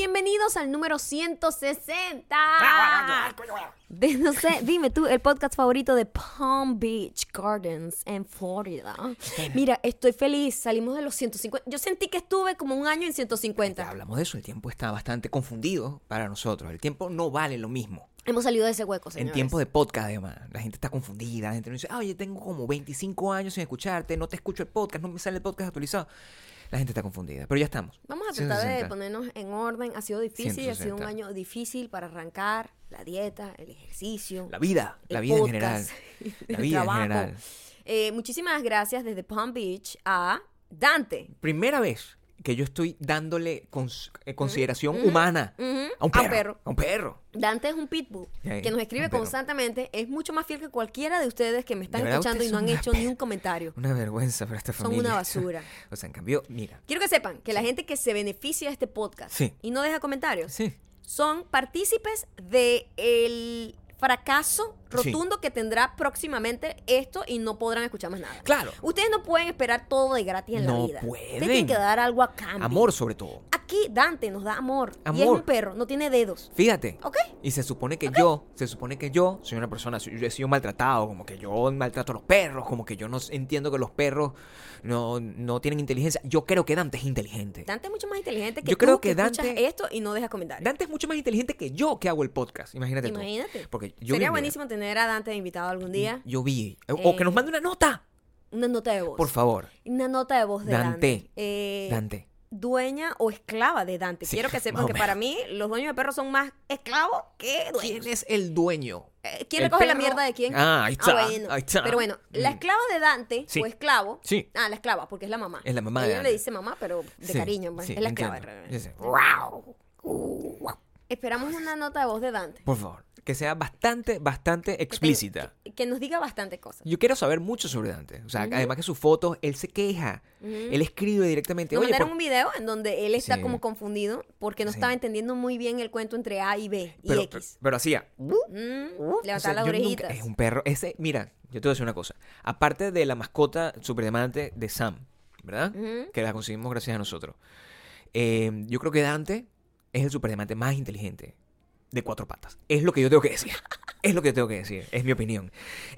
Bienvenidos al número 160. De, no sé, dime tú, el podcast favorito de Palm Beach Gardens en Florida. Mira, estoy feliz, salimos de los 150. Yo sentí que estuve como un año en Ya 150. hablamos de eso, el tiempo está bastante confundido para nosotros. El tiempo no vale lo mismo. Hemos salido de ese hueco, señores. En tiempo de podcast, además, la gente está confundida. La gente no dice, ah, oye, tengo como 25 años sin escucharte, no te escucho el podcast, no me sale el podcast actualizado. La gente está confundida, pero ya estamos. Vamos a tratar de 160. ponernos en orden. Ha sido difícil, ha sido un 160. año difícil para arrancar la dieta, el ejercicio. La vida, la vida en general. el La vida trabajo. en general. Eh, muchísimas gracias desde Palm Beach a Dante. Primera vez que yo estoy dándole cons- eh, consideración humana a un a un perro. A un perro. Dante es un pitbull que nos escribe constantemente. Es mucho más fiel que cualquiera de ustedes que me están escuchando y no han son hecho ni un comentario. Una vergüenza para esta Son familia. una basura. o sea, en cambio, mira. Quiero que sepan que la gente que se beneficia de este podcast Sí. y no deja comentarios Sí. son partícipes de el fracaso rotundo que tendrá próximamente esto y no podrán escuchar más nada. Claro. Ustedes no pueden esperar todo de gratis en la No vida. pueden. Ustedes tienen que dar algo a cambio. Amor, sobre todo. Aquí Dante nos da amor. Y es Amor. un perro, no tiene dedos. Fíjate. ¿Ok? Y se supone que yo, se supone que yo soy una persona, yo he sido maltratado, como que yo maltrato a los perros, como que yo no entiendo que los perros no, no tienen inteligencia. Yo creo que Dante es inteligente. Dante es mucho más inteligente que Yo tú creo que, Dante- esto y no deja comentarios. Dante es mucho más inteligente que yo que hago el podcast. Imagínate, tú. Imagínate. Porque yo Sería buenísimo tener a Dante de invitado algún día. Yo vi. O que nos Eh, mande una nota. Una nota de voz. Por favor. Una nota de voz de Dante. Dante. Eh, Dante. Dueña o esclava de Dante. Sí, Quiero que sepan que para mí los dueños de perros son más esclavos que dueños. ¿Quién es el dueño? Eh, ¿Quién ¿El recoge la mierda de quién? Ah, ahí está, bueno. ahí está. Pero bueno, la Mm. esclava de Dante Sí. o esclavo. Sí. Ah, la esclava, porque es la mamá. Es la mamá de Ella Dante. le dice mamá, pero de cariño. pues, es la esclava. entiendo. realmente. Dice, Esperamos una nota de voz de Dante. Por favor. Que sea bastante, bastante explícita. Que, que nos diga bastante cosas. Yo quiero saber mucho sobre Dante. O sea, además que sus fotos, él se queja. Él escribe directamente. Nos Oye, mandaron por- un video en donde él está Sí. como confundido porque no Sí. estaba entendiendo muy bien el cuento entre A y B y pero, X. pero hacía. Mm, O levantar sea, las yo nunca- orejitas. es un perro. Ese, mira, yo te voy a decir una cosa. Aparte de la mascota superdiamante de Sam, ¿verdad? Ujú. Que la conseguimos gracias a nosotros. Eh, yo creo que Dante es el superdiamante más inteligente de cuatro patas. Es lo que yo tengo que decir. Es lo que yo tengo que decir. Es mi opinión.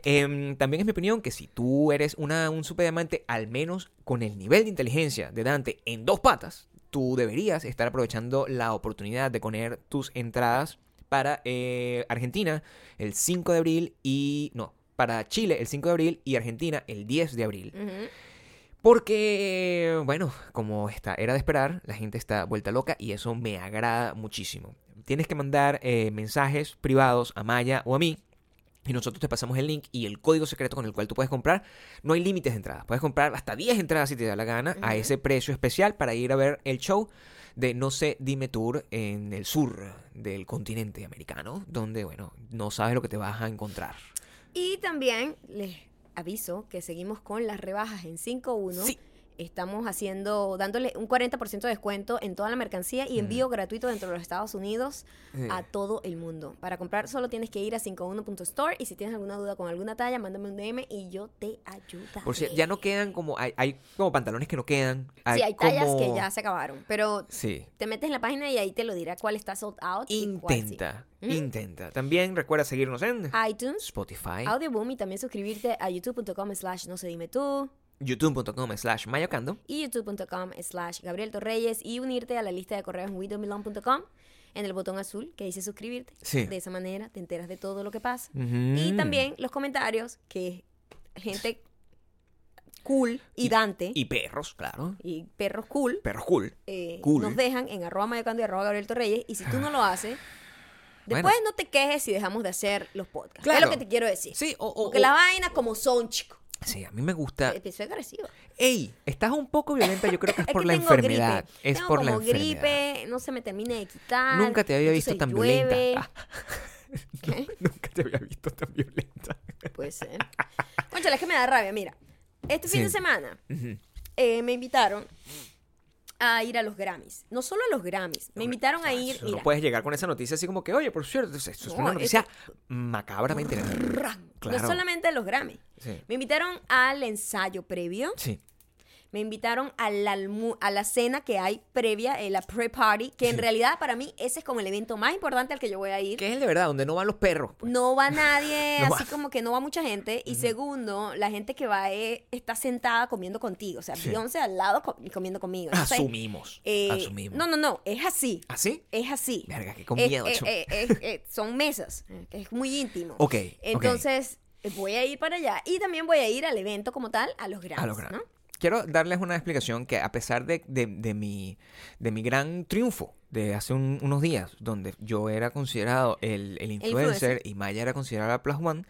Em, también es mi opinión que si tú eres una, un superdiamante, al menos con el nivel de inteligencia de Dante en dos patas, tú deberías estar aprovechando la oportunidad de poner tus entradas para eh, Argentina el 5 de abril y... No, para Chile el 5 de abril y Argentina el 10 de abril. Porque, bueno, como está, era de esperar, la gente está vuelta loca y eso me agrada muchísimo. Tienes que mandar eh, mensajes privados a Maya o a mí y nosotros te pasamos el link y el código secreto con el cual tú puedes comprar. No hay límites de entradas. Puedes comprar hasta 10 entradas si te da la gana a ese precio especial para ir a ver el show de No sé, dime tour en el sur del continente americano, donde, bueno, no sabes lo que te vas a encontrar. Y también les aviso que seguimos con las rebajas en 5.1. Sí. Estamos haciendo, dándole un 40% de descuento en toda la mercancía y envío gratuito dentro de los Estados Unidos a todo el mundo. Para comprar solo tienes que ir a 51.store y si tienes alguna duda con alguna talla, mándame un DM y yo te ayudo. Por cierto, ya no quedan como, hay, hay como pantalones que no quedan. Sí, hay tallas que ya se acabaron, pero Sí. te metes en la página y ahí te lo dirá cuál está sold out. Intenta, intenta. También recuerda seguirnos en iTunes, Spotify, Audioboom y también suscribirte a youtube.com slash no se dime tú youtube.com slash mayocando. y youtube.com slash Gabriel Torreyes y unirte a la lista de correos en en el botón azul que dice suscribirte. Sí. De esa manera te enteras de todo lo que pasa. Ujú. Y también los comentarios que gente cool y, Dante y, Y perros, claro. perros cool, Perros cool. eh, Cool. nos dejan en arroba mayocando y arroba Gabriel Torreyes y si tú no lo haces Bueno. después no te quejes si dejamos de hacer los podcasts. Es lo que te quiero decir. Sí, o, o- Porque o- las vainas como son, chicos. Sí, a mí me gusta. Soy agresiva. Ey, estás un poco violenta, yo creo que es, Es por que la enfermedad. gripe. Es Tengo por la como enfermedad. gripe, no se me termina de quitar. Nunca te había visto tan llueve. violenta. Ah, ¿Qué? Nunca te había visto tan violenta. Puede ser. Conchale, es que me da rabia. Mira, este fin de semana eh, me invitaron a ir a los Grammys. No solo a los Grammys, me invitaron a ir. Mira, No puedes llegar con esa noticia así como que, oye, por cierto, esto es No, una noticia eso- macabramente. Claro. no solamente a los Grammys. Sí. Me invitaron al ensayo previo. Sí. Me invitaron a la, a la cena que hay previa, eh, la pre-party, que en realidad para mí ese es como el evento más importante al que yo voy a ir. Que es el de verdad, donde no van los perros. pues. No va nadie, No así va. como que no va mucha gente. Y segundo, la gente que va eh, está sentada comiendo contigo. O sea, Sí. Beyoncé al lado co- comiendo conmigo. Entonces, Asumimos. eh, asumimos. No, no, no, es así. ¿Así? Es así. Verga, que con Es- miedo, eh, son mesas. Es muy íntimo. Ok. Entonces, voy a ir para allá. Y también voy a ir al evento como tal, a los Grammys. A los Grammys. ¿no? Quiero darles una explicación que a pesar de, de- de mi, de mi gran triunfo de hace un- unos días, donde yo era considerado el, el influencer, influencer. y Maya era considerada la Plus One,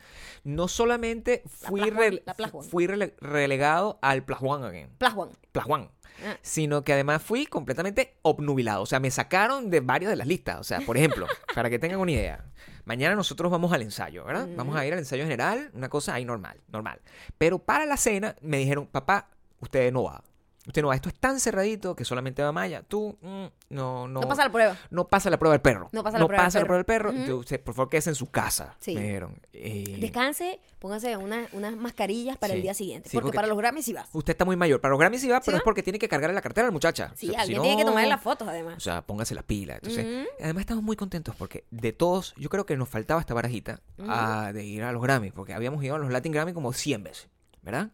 no solamente La fui, Plus One, rele- la Plus One. fui rele- relegado al Plus One again. Plus One. Plus One. Ah. Sino que además fui completamente obnubilado. O sea, me sacaron de varias de las listas. O sea, por ejemplo, para que tengan una idea. Mañana nosotros vamos al ensayo, ¿verdad? Vamos a ir al ensayo general, una cosa ahí normal, normal. Pero para la cena me dijeron, papá, usted no va. Usted no va. Esto es tan cerradito que solamente va Maya. Tú, mm, no, no. No pasa la prueba. no pasa la prueba del perro. No pasa la prueba del pasa la prueba del perro. Usted, por favor, quédese en su casa. Sí. Me dijeron. Eh, Descanse, póngase una- unas mascarillas para Sí. el día siguiente. Sí, porque, porque- para los Grammys sí vas. Usted está muy mayor. Para los Grammys sí va, ¿Sí pero va? es porque tiene que cargarle la cartera a la muchacha. Sí, O sea, alguien si tiene que no- tomarle las fotos además. O sea, póngase las pilas. Entonces, además estamos muy contentos porque de todos, yo creo que nos faltaba esta barajita ah, de ir a los Grammys, porque habíamos ido a los Latin Grammy como 100 veces, ¿verdad?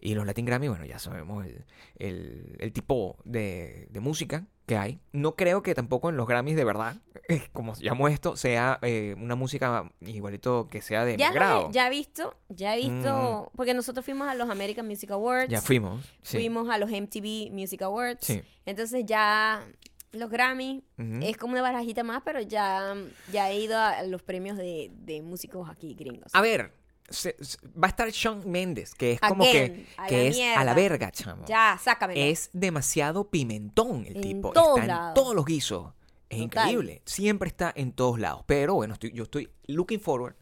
Y los Latin Grammy, bueno, ya sabemos el, el- el tipo de, de música que hay. No creo que tampoco en los Grammys de verdad, como llamo esto, sea eh, una música igualito que sea de Ya, mi lo grado. ya he visto, ya he visto, porque nosotros fuimos a los American Music Awards. Ya fuimos. Sí. Fuimos a los MTV Music Awards. Sí. Entonces ya los Grammy es como una barajita más, pero ya, ya he ido a los premios de, de músicos aquí gringos. A ver, se- se- va a estar Shawn Mendes, que es como que, a que la es a la verga, chamo. ya, sácamelo. Es demasiado pimentón el En tipo. todos está en todos los guisos. Es Total. increíble. Siempre está en todos lados. Pero bueno, estoy, yo estoy looking forward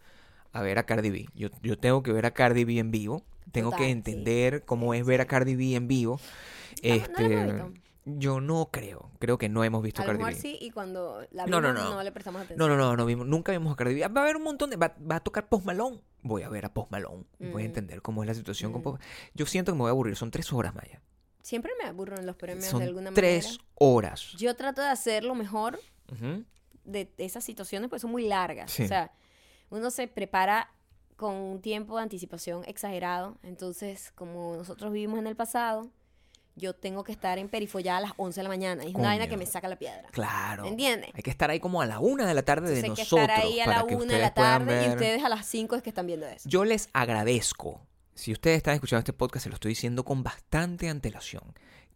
a ver a Cardi B. Yo, yo tengo que ver a Cardi B en vivo. Tengo Total, que sí. entender cómo es ver a Cardi B en vivo. No, este. Yo no creo. Creo que no hemos visto a Cardi B. sí, y cuando la No, vimos no, no, no. le prestamos atención. No, no, no, no vimos, nunca vimos a Cardi B. Va a haber un montón de. Va, va a tocar Post Malone. Voy a ver a Post Malone. Voy a Mm. entender cómo es la situación con Mm. Post Yo siento que me voy a aburrir. Son tres horas, Maya. Siempre me aburro en los premios Son de alguna tres manera. horas. Yo trato de hacer lo mejor de esas situaciones, pues son muy largas. Sí. O sea, uno se prepara con un tiempo de anticipación exagerado. Entonces, como nosotros vivimos en el pasado, yo tengo que estar en perifollada a las 11 de la mañana. Es una vaina que me saca la piedra. Claro. ¿Entiendes? Hay que estar ahí como a la una de la tarde de Entonces hay que nosotros. estar ahí a la una de la tarde y ustedes a las 5 es que están viendo eso. Yo les agradezco. Si ustedes están escuchando este podcast, se lo estoy diciendo con bastante antelación.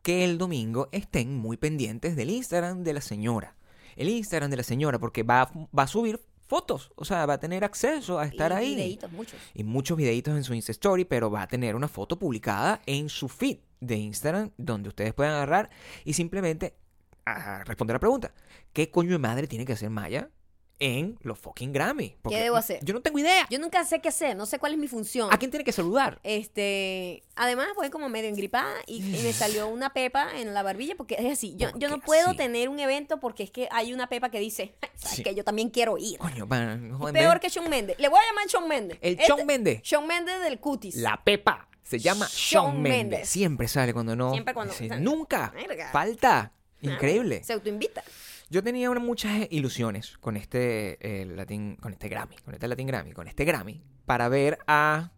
Que el domingo estén muy pendientes del Instagram de la señora. El Instagram de la señora, porque va, a- va a subir fotos. O sea, va a tener acceso a estar y ahí. videitos, muchos. y muchos videitos en su Insta Story, pero va a tener una foto publicada en su feed de Instagram donde ustedes puedan agarrar y simplemente responder la pregunta. ¿Qué coño de madre tiene que hacer Maya en los fucking Grammy? Porque debo hacer? Yo no tengo idea. Yo nunca sé qué hacer, no sé cuál es mi función. ¿A quién tiene que saludar? Este, además voy como medio engripada y, y me salió una pepa en la barbilla porque es así. Yo, ¿Por yo qué no puedo así? tener un evento porque es que hay una pepa que dice, ¿sabes Sí. que Yo también quiero ir. Coño, Peor que Shawn Mendes. Le voy a llamar Shawn Mendes. El Este- Shawn Mendes. Shawn Mendes del cutis. La Pepa. Se llama Shawn Mendes. Siempre sale cuando no. Siempre cuando- sea, nunca. Falta. Increíble. Se autoinvita. Yo tenía una- muchas ilusiones con este eh, Latin, con este Grammy, con este Latin Grammy, con este Grammy, para ver a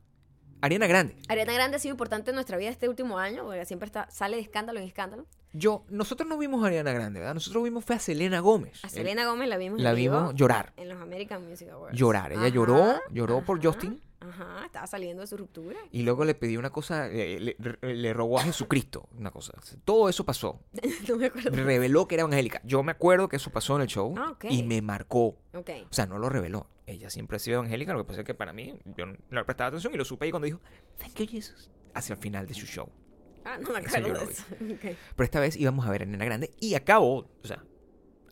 Ariana Grande. Ariana Grande ha sido importante en nuestra vida este último año, porque siempre está, sale de escándalo en escándalo. Yo, nosotros no vimos a Ariana Grande, ¿verdad? Nosotros vimos fue a Selena Gómez. A Selena Gómez la vimos la vimos llorar. en los American Music Awards. Llorar. Ella Ajá, lloró, lloró por Justin. Ajá, estaba saliendo de su ruptura. Y luego le pidió una cosa, le, le- le robó a Jesucristo, una cosa. Todo eso pasó. no me acuerdo. Reveló que era evangélica. Yo me acuerdo que eso pasó en el show Ah, ok. y me marcó. Ok. O sea, no lo reveló. Ella siempre ha sido evangélica, lo que pasa es que para mí, yo no le prestaba atención y lo supe ahí cuando dijo, Thank you, Jesus, hacia el final de su show. Ah, no me acuerdo de eso. Pero esta vez íbamos a ver a Nena Grande y acabó, o sea,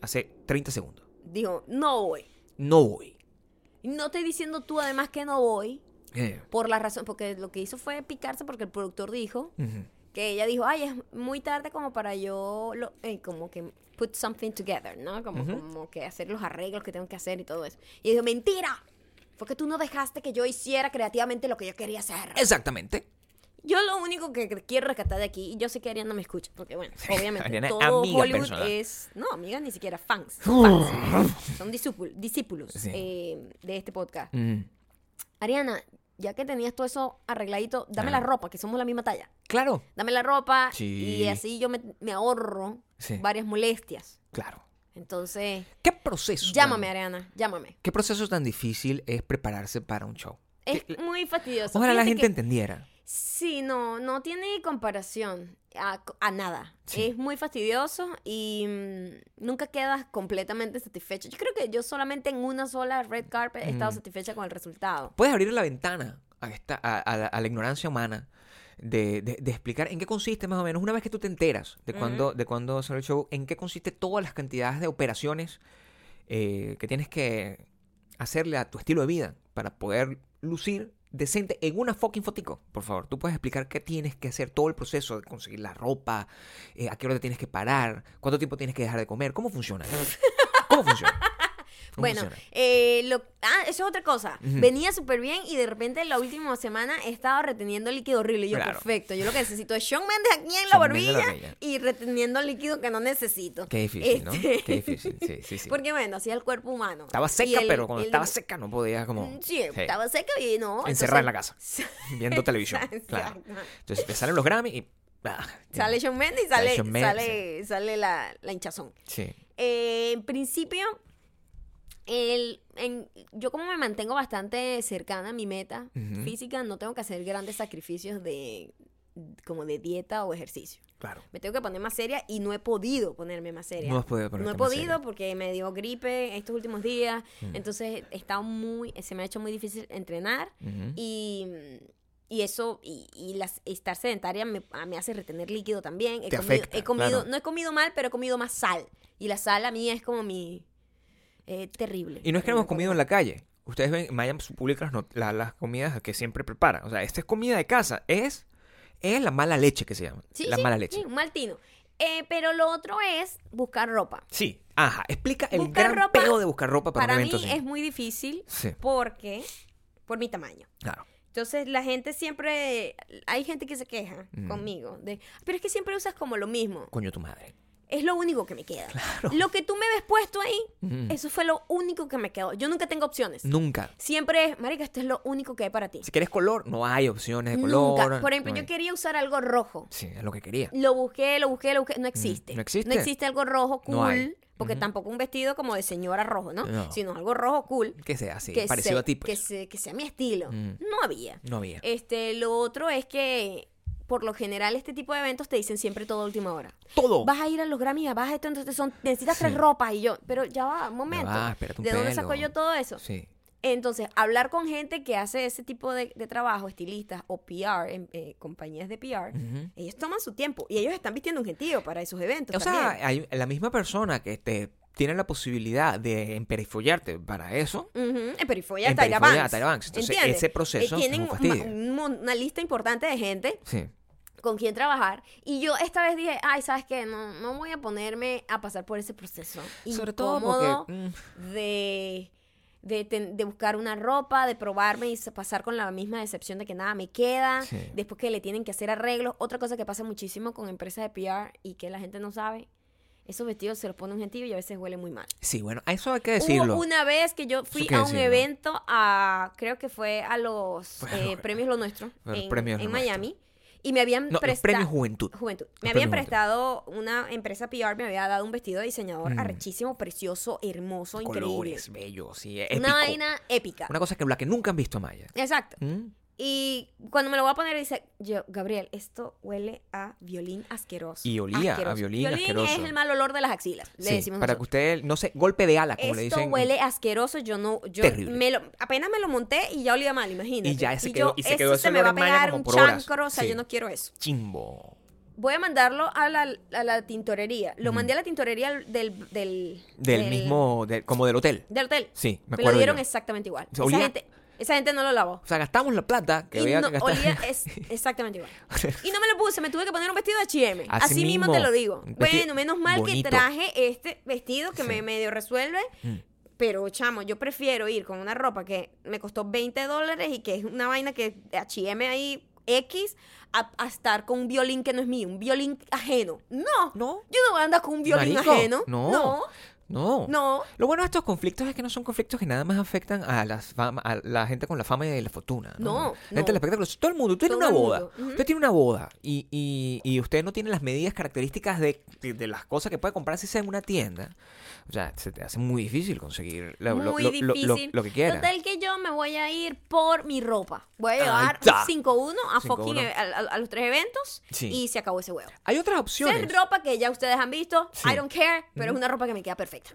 hace 30 segundos. Dijo, no voy. No voy. No estoy diciendo tú además que no voy Eh, por la razón, porque lo que hizo fue picarse porque el productor dijo que ella dijo, ay, es muy tarde como para yo, lo, eh, como que put something together, ¿no? Como, como que hacer los arreglos que tengo que hacer y todo eso. Y dijo, mentira, fue que tú no dejaste que yo hiciera creativamente lo que yo quería hacer. Exactamente. Yo lo único que quiero rescatar de aquí, y yo sé que Ariana me escucha, porque bueno, obviamente Ariana todo amiga Hollywood personal. es, no, amigas ni siquiera fans, son fans, son discípul- discípulos Sí. eh, de este podcast. Mm. Ariana, ya que tenías todo eso arregladito, dame Ajá. la ropa, que somos la misma talla. Claro, Dame la ropa Sí. y así yo me, me ahorro Sí. varias molestias. claro. Entonces, ¿Qué proceso? llámame, tan- Ariana, llámame. ¿Qué proceso tan difícil es prepararse para un show? Es Que- muy fastidioso. Ojalá la gente que- entendiera. Sí, no, no tiene comparación a, a nada. Sí. Es muy fastidioso y mm, nunca quedas completamente satisfecho. Yo creo que yo solamente en una sola red carpet he estado Mm. satisfecha con el resultado. Puedes abrir la ventana a, esta, a, a la, a la ignorancia humana de, de- de explicar en qué consiste más o menos, una vez que tú te enteras de cuándo de cuándo sale el show, en qué consiste todas las cantidades de operaciones eh, que tienes que hacerle a tu estilo de vida para poder lucir decente en una fucking fotico. Por favor, tú puedes explicar qué tienes que hacer, todo el proceso de conseguir la ropa, eh, a qué hora te tienes que parar, cuánto tiempo tienes que dejar de comer, cómo funciona. ¿Cómo funciona? ¿Cómo Bueno, eh, lo, ah, eso es otra cosa. Venía súper bien y de repente la última semana he estado reteniendo líquido horrible. Y yo, Claro. perfecto. Yo lo que necesito es Shawn Mendes aquí en la barbilla y reteniendo líquido que no necesito. Qué difícil, ¿no? Este, Qué difícil, sí, sí, sí. Porque bueno, así es el cuerpo humano. Estaba seca, el- pero cuando el- estaba seca no podía como... Mm, Sí, estaba seca y no. Encerrada en la casa, viendo televisión. Claro. Entonces te salen los Grammy y... ah, Sale Shawn Mendes y Sale sale, Shawn Mendes, sale, sale la, la hinchazón. Sí. Eh, en principio, el, en- yo como me mantengo bastante cercana a mi meta Ujú. física, no tengo que hacer grandes sacrificios de como de dieta o ejercicio. Claro. Me tengo que poner más seria y no he podido ponerme más seria. No has podido No he podido seria. porque me dio gripe estos últimos días. Entonces he estado muy, se me ha hecho muy difícil entrenar y, y eso, y, y las, estar sedentaria me, ah, me hace retener líquido también. He Te comido, afecta, he comido claro. no he comido mal, pero he comido más sal. Y la sal a mí es como mi... eh, terrible. Y no es que no hemos comido en la calle. Ustedes ven, Maya publica las, not- la- las comidas que siempre prepara. O sea, esta es comida de casa. Es, es la mala leche que se llama. Sí, la sí, mala leche. sí, un mal tino. Eh, pero lo otro es buscar ropa. Sí. Ajá. Explica el Buscar gran ropa, de buscar ropa para, Para un mí evento así. es muy difícil Sí. porque... Por mi tamaño. Claro. Entonces la gente siempre, hay gente que se queja Mm. conmigo de, pero es que siempre usas como lo mismo. Coño tu madre. Es lo único que me queda. Lo que tú me ves puesto ahí, eso fue lo único que me quedó. Yo nunca tengo opciones. Nunca. Siempre es, marica, esto es lo único que hay para ti. Si quieres color, no hay opciones de Nunca. color. Por ejemplo, no yo quería usar algo rojo. Sí, es lo que quería. Lo busqué, lo busqué, lo busqué. No existe. ¿no existe? No existe algo rojo cool. No hay. Porque tampoco un vestido como de señora rojo, ¿no? No. Sino algo rojo cool. Que sea así, que parecido a ti. pues. Que, se- que sea mi estilo. Mm. No había. No había. Este, lo otro es que por lo general este tipo de eventos te dicen siempre todo a última hora. Todo. Vas a ir a los Grammy, vas a esto, entonces son, necesitas tres Sí. ropas y yo, pero ya va, un momento. va, espérate un ¿De dónde saco yo todo eso? Sí. Entonces, hablar con gente que hace ese tipo de, de trabajo, estilistas o PR, en, eh, compañías de PR, Ujú. ellos toman su tiempo y ellos están vistiendo un gentío para esos eventos. O sea, hay la misma persona que te tiene la posibilidad de emperifollarte para eso. Ujú, En Perifolla, En Tyra Banks. Entonces, ¿Entiendes? ese proceso Eh, tienen un una lista importante de gente Sí. Con quien trabajar. Y yo esta vez dije, ay, ¿sabes qué? No, no voy a ponerme a pasar por ese proceso. Sobre todo porque. mm, de, de, ten- de buscar una ropa, de probarme y pasar con la misma decepción de que nada me queda. Sí. Después que le tienen que hacer arreglos. Otra cosa que pasa muchísimo con empresas de PR y que la gente no sabe. Esos vestidos se los pone un gentío y a veces huele muy mal. sí, bueno, eso hay que decirlo. Hubo una vez que yo fui a un decirlo. evento a, creo que fue a los Bueno, eh, premios Lo Nuestro en, en Nuestro. Miami y me habían No, prestado premios Juventud. Juventud. Los Me habían prestado una empresa PR, me había dado un vestido de diseñador Mm. arrechísimo, precioso, hermoso, increíble. Colores, bellos, sí, épico. Una vaina épica. Una cosa que la que nunca han visto Maya. Exacto. ¿Mm? Y cuando me lo voy a poner, dice, yo, Gabriel, esto huele a violín asqueroso. Y olía a Asqueroso. violín es asqueroso. el mal olor de las axilas, le Sí, decimos para que usted, no sé, golpe de ala, como le Esto dicen. huele asqueroso, yo no, yo Terrible. me lo, apenas me lo monté y ya olía mal, imagínate. Y ya se yo, quedó- y se quedó eso ese se me va a pegar un chancro, o sea, Sí. yo no quiero eso. Chimbo. Voy a mandarlo a la, a la tintorería. Lo mandé a la tintorería del... Del, Del, mismo, del- como del hotel. Del hotel. Sí, me Me, acuerdo lo dieron yo. exactamente igual. Se Esa gente, esa gente no lo lavó. O sea, gastamos la plata que y había no, que gastar. olía es- exactamente igual. Y no me lo puse, me tuve que poner un vestido de H&M. Así Así, mismo mismo. te lo digo. Bueno, menos mal bonito. que traje este vestido que Sí. me medio resuelve. Mm. Pero, chamo, yo prefiero ir con una ropa que me costó 20 dólares y que es una vaina que H&M ahí X a, a estar con un violín que no es mío, un violín ajeno. No. No. Yo no voy a andar con un violín Marico, ajeno. no. No. No. No. Lo bueno de estos conflictos es que no son conflictos que nada más afectan a, las fama- a la gente con la fama y la fortuna. No, No, La gente del no. espectáculo. Todo el mundo. Usted tiene una boda. Usted tiene una boda y, y, y usted no tiene las medidas características de, de, de las cosas que puede comprar si sea en una tienda. O sea, se te hace muy difícil conseguir lo, Muy lo- lo- lo- difícil. lo que quiera. Total que yo me voy a ir por mi ropa. Voy a llevar está. un 5-1 a 5-1. fucking e- a, a- a los tres eventos Sí. y se acabó ese huevo. Hay otras opciones. es ropa que ya ustedes han visto, Sí. I don't care, pero Ujú. es una ropa que me queda perfecta.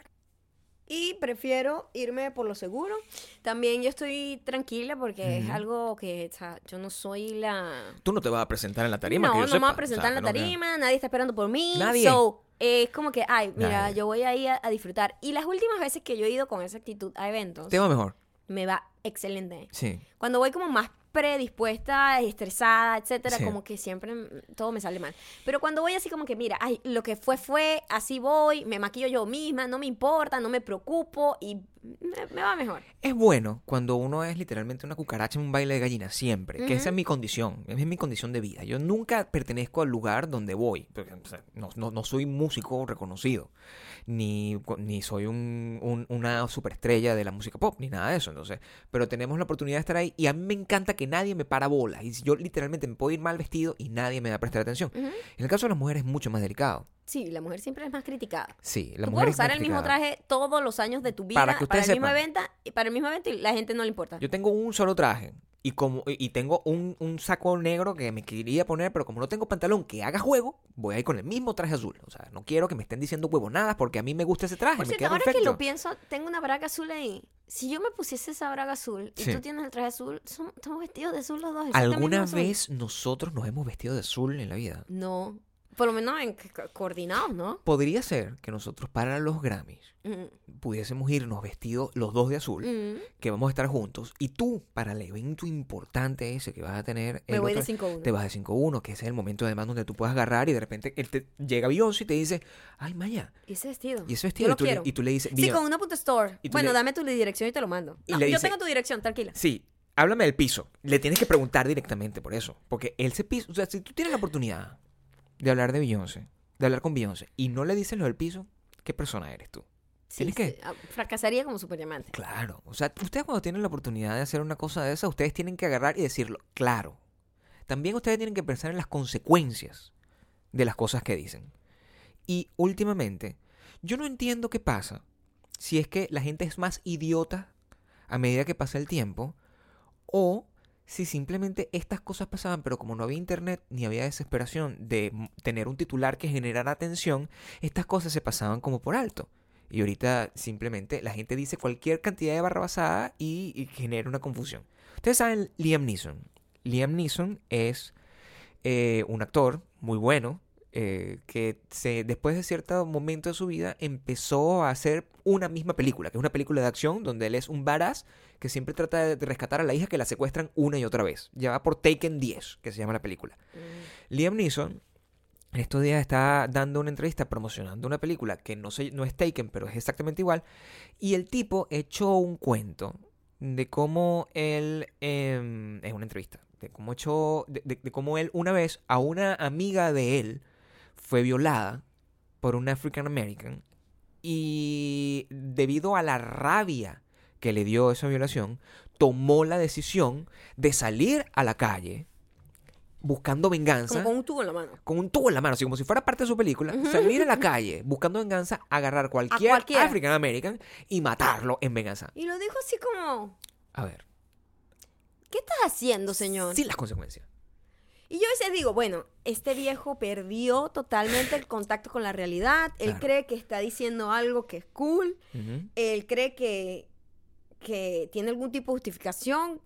Y prefiero irme por lo seguro. También yo estoy tranquila porque es algo que, o sea, yo no soy la... Tú no te vas a presentar en la tarima. no, que yo no me sepa. voy a presentar O sea, en la no tarima, nadie está esperando por mí. Nadie. So, es como que, ay, mira, Nadie. yo voy ahí a, a disfrutar. Y las últimas veces que yo he ido con esa actitud a eventos, Te va mejor. me va excelente. Sí. Cuando voy como más predispuesta, estresada, etcétera, Sí. como que siempre mm, todo me sale mal. Pero cuando voy así como que, mira, ay, lo que fue fue, así voy, me maquillo yo misma, no me importa, no me preocupo y me, me va mejor. Es bueno cuando uno es literalmente una cucaracha en un baile de gallina, siempre. Que esa es mi condición, esa es mi condición de vida. Yo nunca pertenezco al lugar donde voy. porque, o sea, no, no- no soy músico reconocido, ni, ni soy un- un- una superestrella de la música pop, ni nada de eso. Entonces, pero tenemos la oportunidad de estar ahí y a mí me encanta que nadie me para bolas. Y yo literalmente me puedo ir mal vestido y nadie me va a prestar atención. En el caso de las mujeres es mucho más delicado. Sí, la mujer siempre es más criticada. Sí, la Tú mujer puedes es más usar el mismo criticada. traje todos los años de tu vida Para que ustedes el mismo sepan. evento, y para el mismo evento y la gente no le importa. Yo tengo un solo traje y como y tengo un, un saco negro que me quería poner, pero como no tengo pantalón que haga juego, voy a ir con el mismo traje azul. O sea, no quiero que me estén diciendo huevonadas porque a mí me gusta ese traje, Por me cierto, queda ahora perfecto. que lo pienso, tengo una braga azul ahí. Si yo me pusiese esa braga azul y Sí. tú tienes el traje azul, son- estamos vestidos de azul los dos. exactamente ¿Alguna azul. vez nosotros nos hemos vestido de azul en la vida? No. Por lo menos en, co- coordinados, ¿no? Podría ser que nosotros para los Grammys Mm, pudiésemos irnos vestidos los dos de azul, que vamos a estar juntos, y tú para el evento importante ese que vas a tener, Me el voy de otro- 5-1. te vas de 5-1, que ese es el momento además donde tú puedas agarrar y de repente él te, llega Beyoncé y te dice, ay Maya, ¿Y ese vestido? y ese vestido, y tú, le, quiero. y tú le dices, Sí, "Beyoncé, con una puta store. Bueno, le- dame tu dirección y te lo mando. No, yo dice- tengo tu dirección, tranquila. Sí, háblame del piso. Le tienes que preguntar directamente por eso. Porque él se piso. O sea, si tú tienes la oportunidad de hablar de Beyoncé, de hablar con Beyoncé, y no le dices lo del piso, ¿qué persona eres tú? Sí, tienes que- ah, Fracasaría como super diamante. Claro. O sea, ustedes cuando tienen la oportunidad de hacer una cosa de esa, ustedes tienen que agarrar y decirlo. Claro. También ustedes tienen que pensar en las consecuencias de las cosas que dicen. Y últimamente, yo no entiendo qué pasa si es que la gente es más idiota a medida que pasa el tiempo o si simplemente estas cosas pasaban, pero como no había internet ni había desesperación de tener un titular que generara atención, estas cosas se pasaban como por alto. Y ahorita simplemente la gente dice cualquier cantidad de barrabasada y, y genera una confusión. Ustedes saben Liam Neeson. Liam Neeson es eh, un actor muy bueno eh, que se, después de cierto momento de su vida empezó a hacer una misma película, que es una película de acción donde él es un badass que siempre trata de rescatar a la hija que la secuestran una y otra vez. Ya va por Taken 10, que se llama la película. Mm. Liam Neeson en estos días está dando una entrevista promocionando una película que no, se, no es Taken, pero es exactamente igual. Y el tipo echó un cuento de cómo él, em, es una entrevista, de cómo echó, de, de- de cómo él una vez a una amiga de él fue violada por un African American y debido a la rabia que le dio esa violación, tomó la decisión de salir a la calle buscando venganza Como con un tubo en la mano. con un tubo en la mano, así como si fuera parte de su película, salir a la calle buscando venganza, agarrar cualquier cualquiera. African American y matarlo en venganza. Y lo dijo así como, A ver, ¿qué estás haciendo, señor? sin las consecuencias. Y yo a veces digo, bueno, este viejo perdió totalmente el contacto con la realidad. Él Claro. cree que está diciendo algo que es cool. Él cree que, que tiene algún tipo de justificación.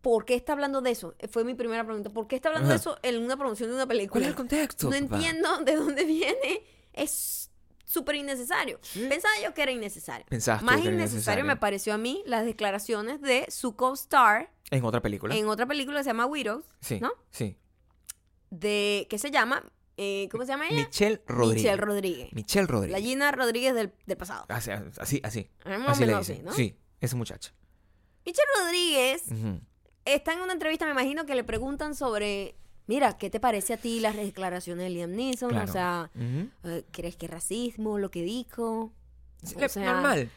¿Por qué está hablando de eso? Fue mi primera pregunta. ¿Por qué está hablando de eso en una promoción de una película? ¿Cuál es el contexto? No papá? entiendo de dónde viene. Es súper innecesario. Sí. Pensaba yo que era innecesario. Pensaste Más que innecesario innecesario. me pareció a mí las declaraciones de su co-star En otra película. en otra película que se llama Widows, Sí, ¿no? sí. de que se llama eh, ¿cómo se llama ella? Michelle Rodríguez. Michelle Rodríguez. Michelle La Rodríguez. Gina Rodríguez del, del pasado. Así, así, así. Más o Así le dicen. así, ¿no? Sí, esa muchacha. Michelle Rodríguez está en una entrevista, me imagino que le preguntan sobre, mira, ¿qué te parece a ti las declaraciones de Liam Neeson? Claro. O sea, eh, ¿crees que es racismo lo que dijo? Le- O sea, normal.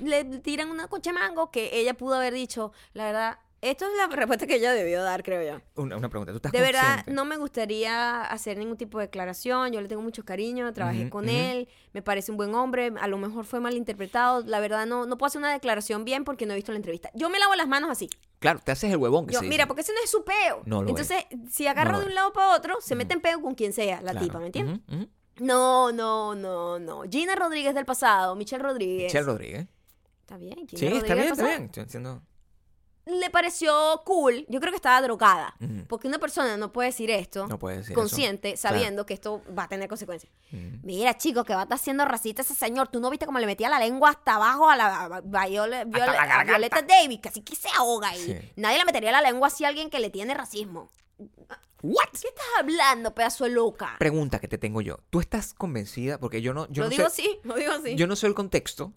Le tiran una coche mango que ella pudo haber dicho, la verdad, esto es la respuesta que ella debió dar, creo yo. Una, una pregunta. ¿Tú estás De verdad, no me gustaría hacer ningún tipo de declaración. Yo le tengo mucho cariño, trabajé con él, me parece un buen hombre. A lo mejor fue mal interpretado. La verdad, no, no puedo hacer una declaración bien porque no he visto la entrevista. Yo me lavo las manos así. Claro, te haces el huevón que Yo, se mira, dice. porque ese no es su peo. No lo Entonces, si agarro No de un lado para otro, se mete en peo con quien sea, la Claro. tipa, ¿me entiendes? No, no, no, no. Gina Rodríguez del pasado, Michelle Rodríguez. Michelle Rodríguez. Está bien, Gina Sí, Rodríguez está bien, está bien. Estoy haciendo- Le pareció cool. Yo creo que estaba drogada. Porque una persona no puede decir esto No puede decir consciente, eso. Claro. sabiendo que esto va a tener consecuencias. Mira, chico, que va a estar siendo racista ese señor. Tú no viste cómo le metía la lengua hasta abajo a la a Viola- Viola- la a. Violeta Davis, que así que se ahoga ahí. Sí. Nadie le metería la lengua así a alguien que le tiene racismo. What? ¿Qué estás hablando, pedazo de loca? Pregunta que te tengo yo. ¿Tú estás convencida? Porque yo no, yo lo no digo sé, así, lo digo así. yo no sé el contexto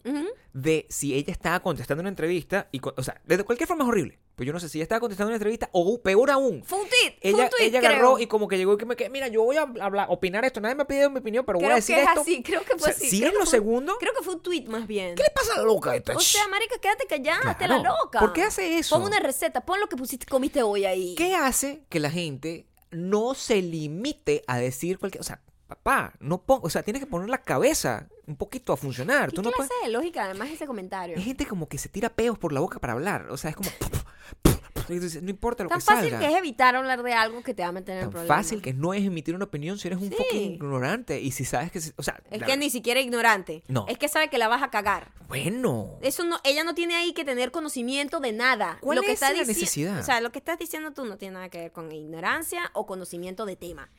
de si ella estaba contestando una entrevista y, o sea, de cualquier forma es horrible. Pero yo no sé si ella estaba contestando una entrevista o peor aún. Fue un tweet, fue Ella, un tweet, ella creo. agarró y como que llegó y que me que mira, yo voy a hablar, opinar esto. Nadie me ha pedido mi opinión, pero voy Creo a decir que es esto. así, creo que O fue sea, así. si creo es lo fue- segundo, Creo que fue un tweet más bien. ¿qué le pasa a la loca esta? O sea, marica, quédate callada, hazte la Claro. loca. ¿Por qué hace eso? Pon una receta, pon lo que pusiste, comiste hoy ahí. ¿Qué hace que la gente no se limite a decir cualquier... O sea, papá, no pon... O sea, tienes que poner la cabeza un poquito a funcionar. ¿Qué Tú no clase puedes... de lógica además ese comentario? Hay gente como que se tira peos por la boca para hablar. O sea, es como... no importa lo Tan que fácil salga. que es evitar hablar de algo que te va a meter en Tan problemas. fácil que no es emitir una opinión si eres un Sí. fucking ignorante. Y si sabes que... O sea, Es la- que ni siquiera ignorante. No. Es que sabe que la vas a cagar. Bueno. Eso no, ella no tiene ahí que tener conocimiento de nada. ¿Cuál lo que es está la dici- necesidad? O sea, lo que estás diciendo tú no tiene nada que ver con ignorancia o conocimiento de tema.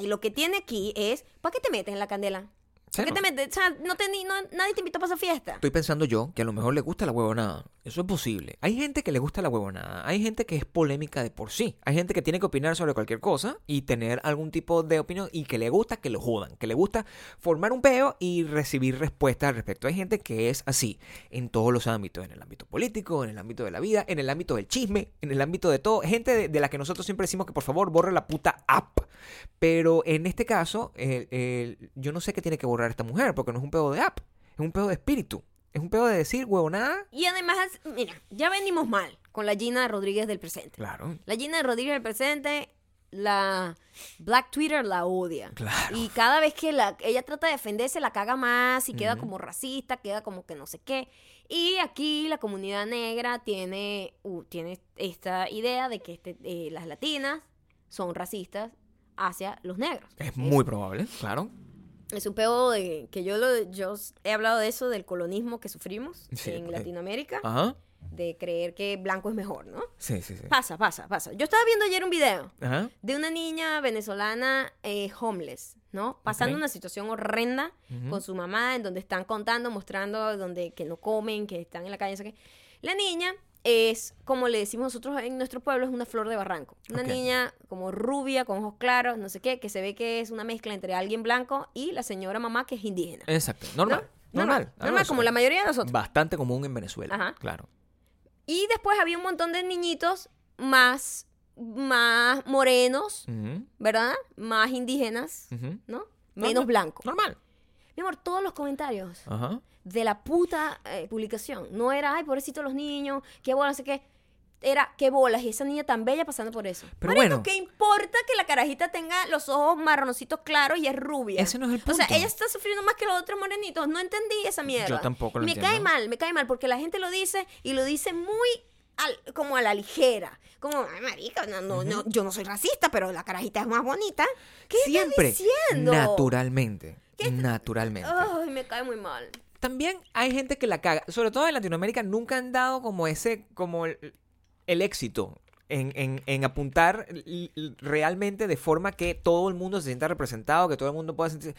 Y lo que tiene aquí es, ¿para qué te metes en la candela? ¿Para qué te metes? O sea, no te, ni- no- nadie te invitó para esa fiesta. Estoy pensando yo que a lo mejor le gusta la huevonada. Eso es posible. Hay gente que le gusta la huevonada. Hay gente que es polémica de por sí. Hay gente que tiene que opinar sobre cualquier cosa y tener algún tipo de opinión y que le gusta que lo jodan. Que le gusta formar un peo y recibir respuestas al respecto. Hay gente que es así en todos los ámbitos. En el ámbito político, en el ámbito de la vida, en el ámbito del chisme, en el ámbito de todo. Gente de, la que nosotros siempre decimos que por favor borre la puta app. Pero en este caso, yo no sé qué tiene que borrar esta mujer porque no es un pedo de app. Es un pedo de espíritu. Es un pedo de decir huevonada. Y además, mira, ya venimos mal con la Gina Rodríguez del presente. Claro. La Gina Rodríguez del presente, la Black Twitter la odia. Claro. Y cada vez que la, ella trata de defenderse, la caga más y queda como racista, queda como que no sé qué. Y aquí la comunidad negra tiene, uh, tiene esta idea de que este, eh, las latinas son racistas hacia los negros. Es muy probable, claro. Es un pedo de que yo, lo, yo he hablado de eso, del colonismo que sufrimos Sí, en Latinoamérica, Ajá. de creer que blanco es mejor, ¿no? Sí, sí, sí. Pasa, pasa, pasa. Yo estaba viendo ayer un video Ajá. de una niña venezolana eh, homeless, ¿no? Pasando Ok. una situación horrenda Ujú. con su mamá, en donde están contando, mostrando donde que no comen, que están en la calle, no sé qué. La niña es, como le decimos nosotros en nuestro pueblo, es una flor de barranco. Una niña como rubia, con ojos claros, no sé qué, que se ve que es una mezcla entre alguien blanco y la señora mamá que es indígena. Exacto. Normal. ¿No? Normal. Normal, como la mayoría de nosotros. Bastante común en Venezuela. Ajá. Claro. Y después había un montón de niñitos más, más morenos, ¿verdad? Más indígenas. ¿no? Menos blancos. Normal. Mi amor, todos los comentarios Ajá. de la puta eh, publicación no era, ay, pobrecito los niños, qué bolas, no sé qué. Era, qué bolas, y esa niña tan bella pasando por eso. Pero Marico, bueno. ¿qué importa que la carajita tenga los ojos marroncitos claros y es rubia? Ese no es el O sea, punto. ella está sufriendo más que los otros morenitos. No entendí esa mierda. Yo tampoco lo Me entiendo. cae mal, me cae mal, porque la gente lo dice y lo dice muy al- como a la ligera. Como, ay, marica, no, no, no, yo no soy racista, pero la carajita es más bonita. ¿Qué Siempre. estás diciendo? Naturalmente. ¿Qué está- Naturalmente. Ay, me cae muy mal. También hay gente que la caga. Sobre todo en Latinoamérica nunca han dado como ese, como el, el éxito en, en- en apuntar realmente de forma que todo el mundo se sienta representado, que todo el mundo pueda sentir...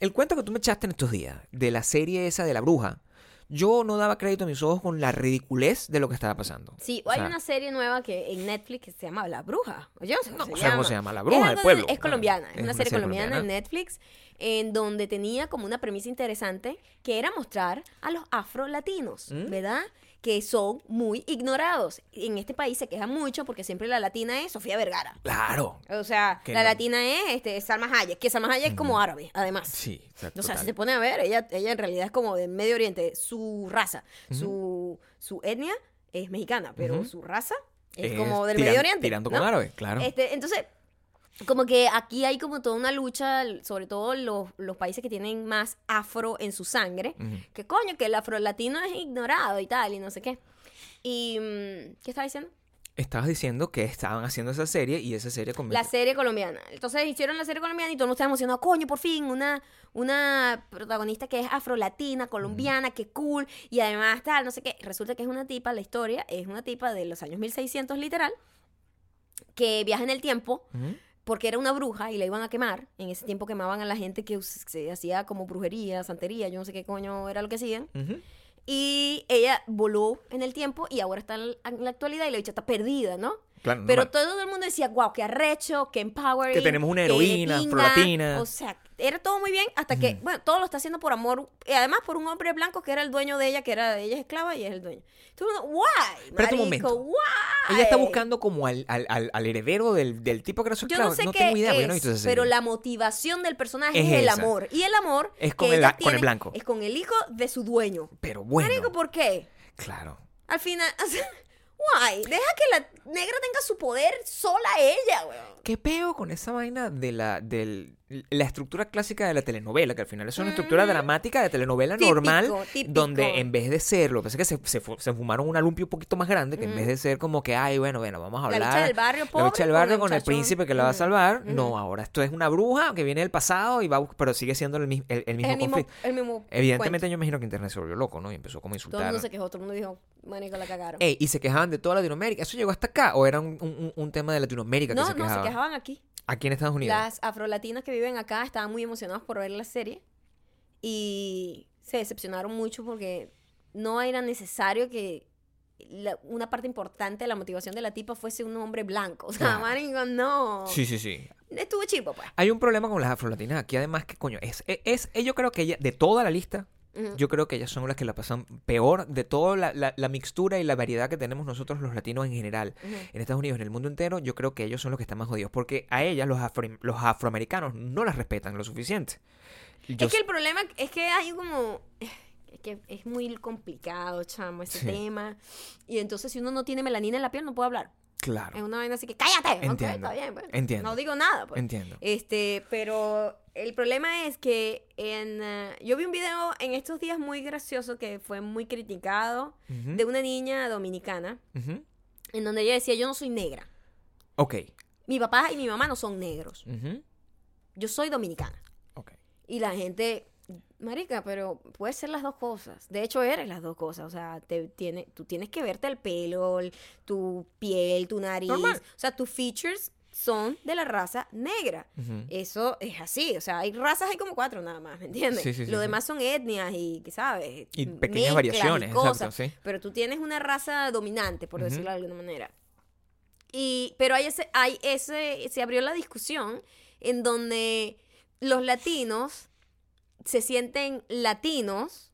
El cuento que tú me echaste en estos días de la serie esa de la bruja, yo no daba crédito a mis ojos con la ridiculez de lo que estaba pasando. Sí, O hay una serie nueva que en Netflix que se llama La Bruja. Yo no sé cómo No, se cómo llama. se llama, La Bruja Es del Pueblo. Es colombiana, es, Es una serie colombiana, en. Netflix en donde tenía como una premisa interesante que era mostrar a los afrolatinos, ¿Mm? ¿verdad? Que son muy ignorados. En este país se quejan mucho porque siempre la latina es Sofía Vergara. Claro. O sea, la no. latina es este, Salma Hayek, que Salma Hayek es como árabe, además. Sí, o sea, O sea, total. si se pone a ver, ella, ella en realidad es como de Medio Oriente. Su raza, su, su etnia es mexicana, pero su raza es, Es como del tiran- Medio Oriente. Tirando ¿no? con árabe, claro. Este, entonces, como que aquí hay como toda una lucha, sobre todo los, los países que tienen más afro en su sangre, que coño, que el afro-latino es ignorado y tal, y no sé qué. Y, mm, ¿qué estaba diciendo? Estabas diciendo que estaban haciendo esa serie y esa serie con La serie colombiana. Entonces hicieron la serie colombiana y todo el mundo estaba emocionado. Coño, por fin, una, una protagonista que es afrolatina, colombiana, que cool. Y además tal, no sé qué. Resulta que es una tipa, la historia es una tipa de los años 1600 literal, que viaja en el tiempo. Porque era una bruja y la iban a quemar. En ese tiempo quemaban a la gente que se hacía como brujería, santería, yo no sé qué coño era lo que hacían. Y ella voló en el tiempo y ahora está en en la actualidad y la bicha está perdida, ¿no? Pero normal. todo el mundo decía, wow, qué arrecho, qué empowering. Que tenemos una qué heroína pinga". O sea, era todo muy bien hasta que, bueno, todo lo está haciendo por amor. Y además por un hombre blanco que era el dueño de ella, que era ella es esclava y es el dueño. Todo el mundo, why? Espérate un marico, momento. why? Ella está buscando como al, al, al, al heredero del, del tipo que era su Yo esclavo. no sé qué tengo idea, porque es, yo no he visto esa serie. pero la motivación del personaje Es es, el amor. Y el amor Es que con el- ella con el tiene blanco. Es con el hijo de su dueño. Pero bueno. Marico, ¿por qué? Claro. Al final, o sea, why? Deja que la negra tenga su poder sola ella, weón. ¿Qué peo con esa vaina de la, del, la estructura clásica de la telenovela? Que al final es una estructura Ujú. dramática de telenovela Típico, normal, típico. donde en vez de ser, lo que pasa es que se, se, fu- se fumaron un alumpio un poquito más grande, que en vez de ser como que, ay, bueno, bueno, vamos a La hablar. bicha del barrio la bicha del con barrio el con el príncipe que la va a Ujú, salvar. No, ahora esto es una bruja que viene del pasado y va pero sigue siendo el, el, el mismo el mismo, conflicto. mismo Evidentemente cuento. yo imagino que internet se volvió loco, ¿no? Y empezó como a Todo el insultar. mundo se quejó, todo el mundo dijo, marico, la cagaron. Ey, y se quejaban de toda Latinoamérica. ¿Eso llegó hasta acá? ¿O era un, un- un tema de Latinoamérica que no, se no, quejaban? se quejaban aquí. Aquí en Estados Unidos. Las afrolatinas que viven acá estaban muy emocionadas por ver la serie y se decepcionaron mucho porque no era necesario que la- una parte importante de la motivación de la tipa fuese un hombre blanco. O sea, Claro. marico, no. Sí, sí, sí. Estuvo chipo, pues. Hay un problema con las afrolatinas aquí, además, que coño, es, es, es- yo creo que ella, de toda la lista, Yo creo que ellas son las que la pasan peor de toda la, la- la mixtura y la variedad que tenemos nosotros los latinos en general. En Estados Unidos, en el mundo entero, yo creo que ellos son los que están más jodidos, porque a ellas, los, afro- los afroamericanos, no las respetan lo suficiente. Yo es que el problema es que hay como... Es que es muy complicado, chamo, ese Sí. tema. Y entonces si uno no tiene melanina en la piel, no puede hablar. Es Claro, una vaina así que cállate. Ok, Entiendo, está bien, pues. entiendo. No digo nada, pues. entiendo. Este, pero el problema es que en, eh, yo vi un video en estos días muy gracioso que fue muy criticado de una niña dominicana en donde ella decía yo no soy negra. Ok. Mi papá y mi mamá no son negros. Yo soy dominicana. ok. Y la gente, marica, pero puede ser las dos cosas. De hecho, eres las dos cosas. O sea, te tiene, tú tienes que verte el pelo, el- tu piel, tu nariz. Normal. O sea, tus features son de la raza negra. Eso es así, o sea, hay razas, hay como cuatro nada más, ¿me entiendes? Sí, sí, sí, Lo demás son etnias y, ¿sabes? Y pequeñas y variaciones, exacto, cosas. Pero tú tienes una raza dominante, por decirlo de alguna manera. Y, pero hay ese, hay ese, se abrió la discusión en donde los latinos se sienten latinos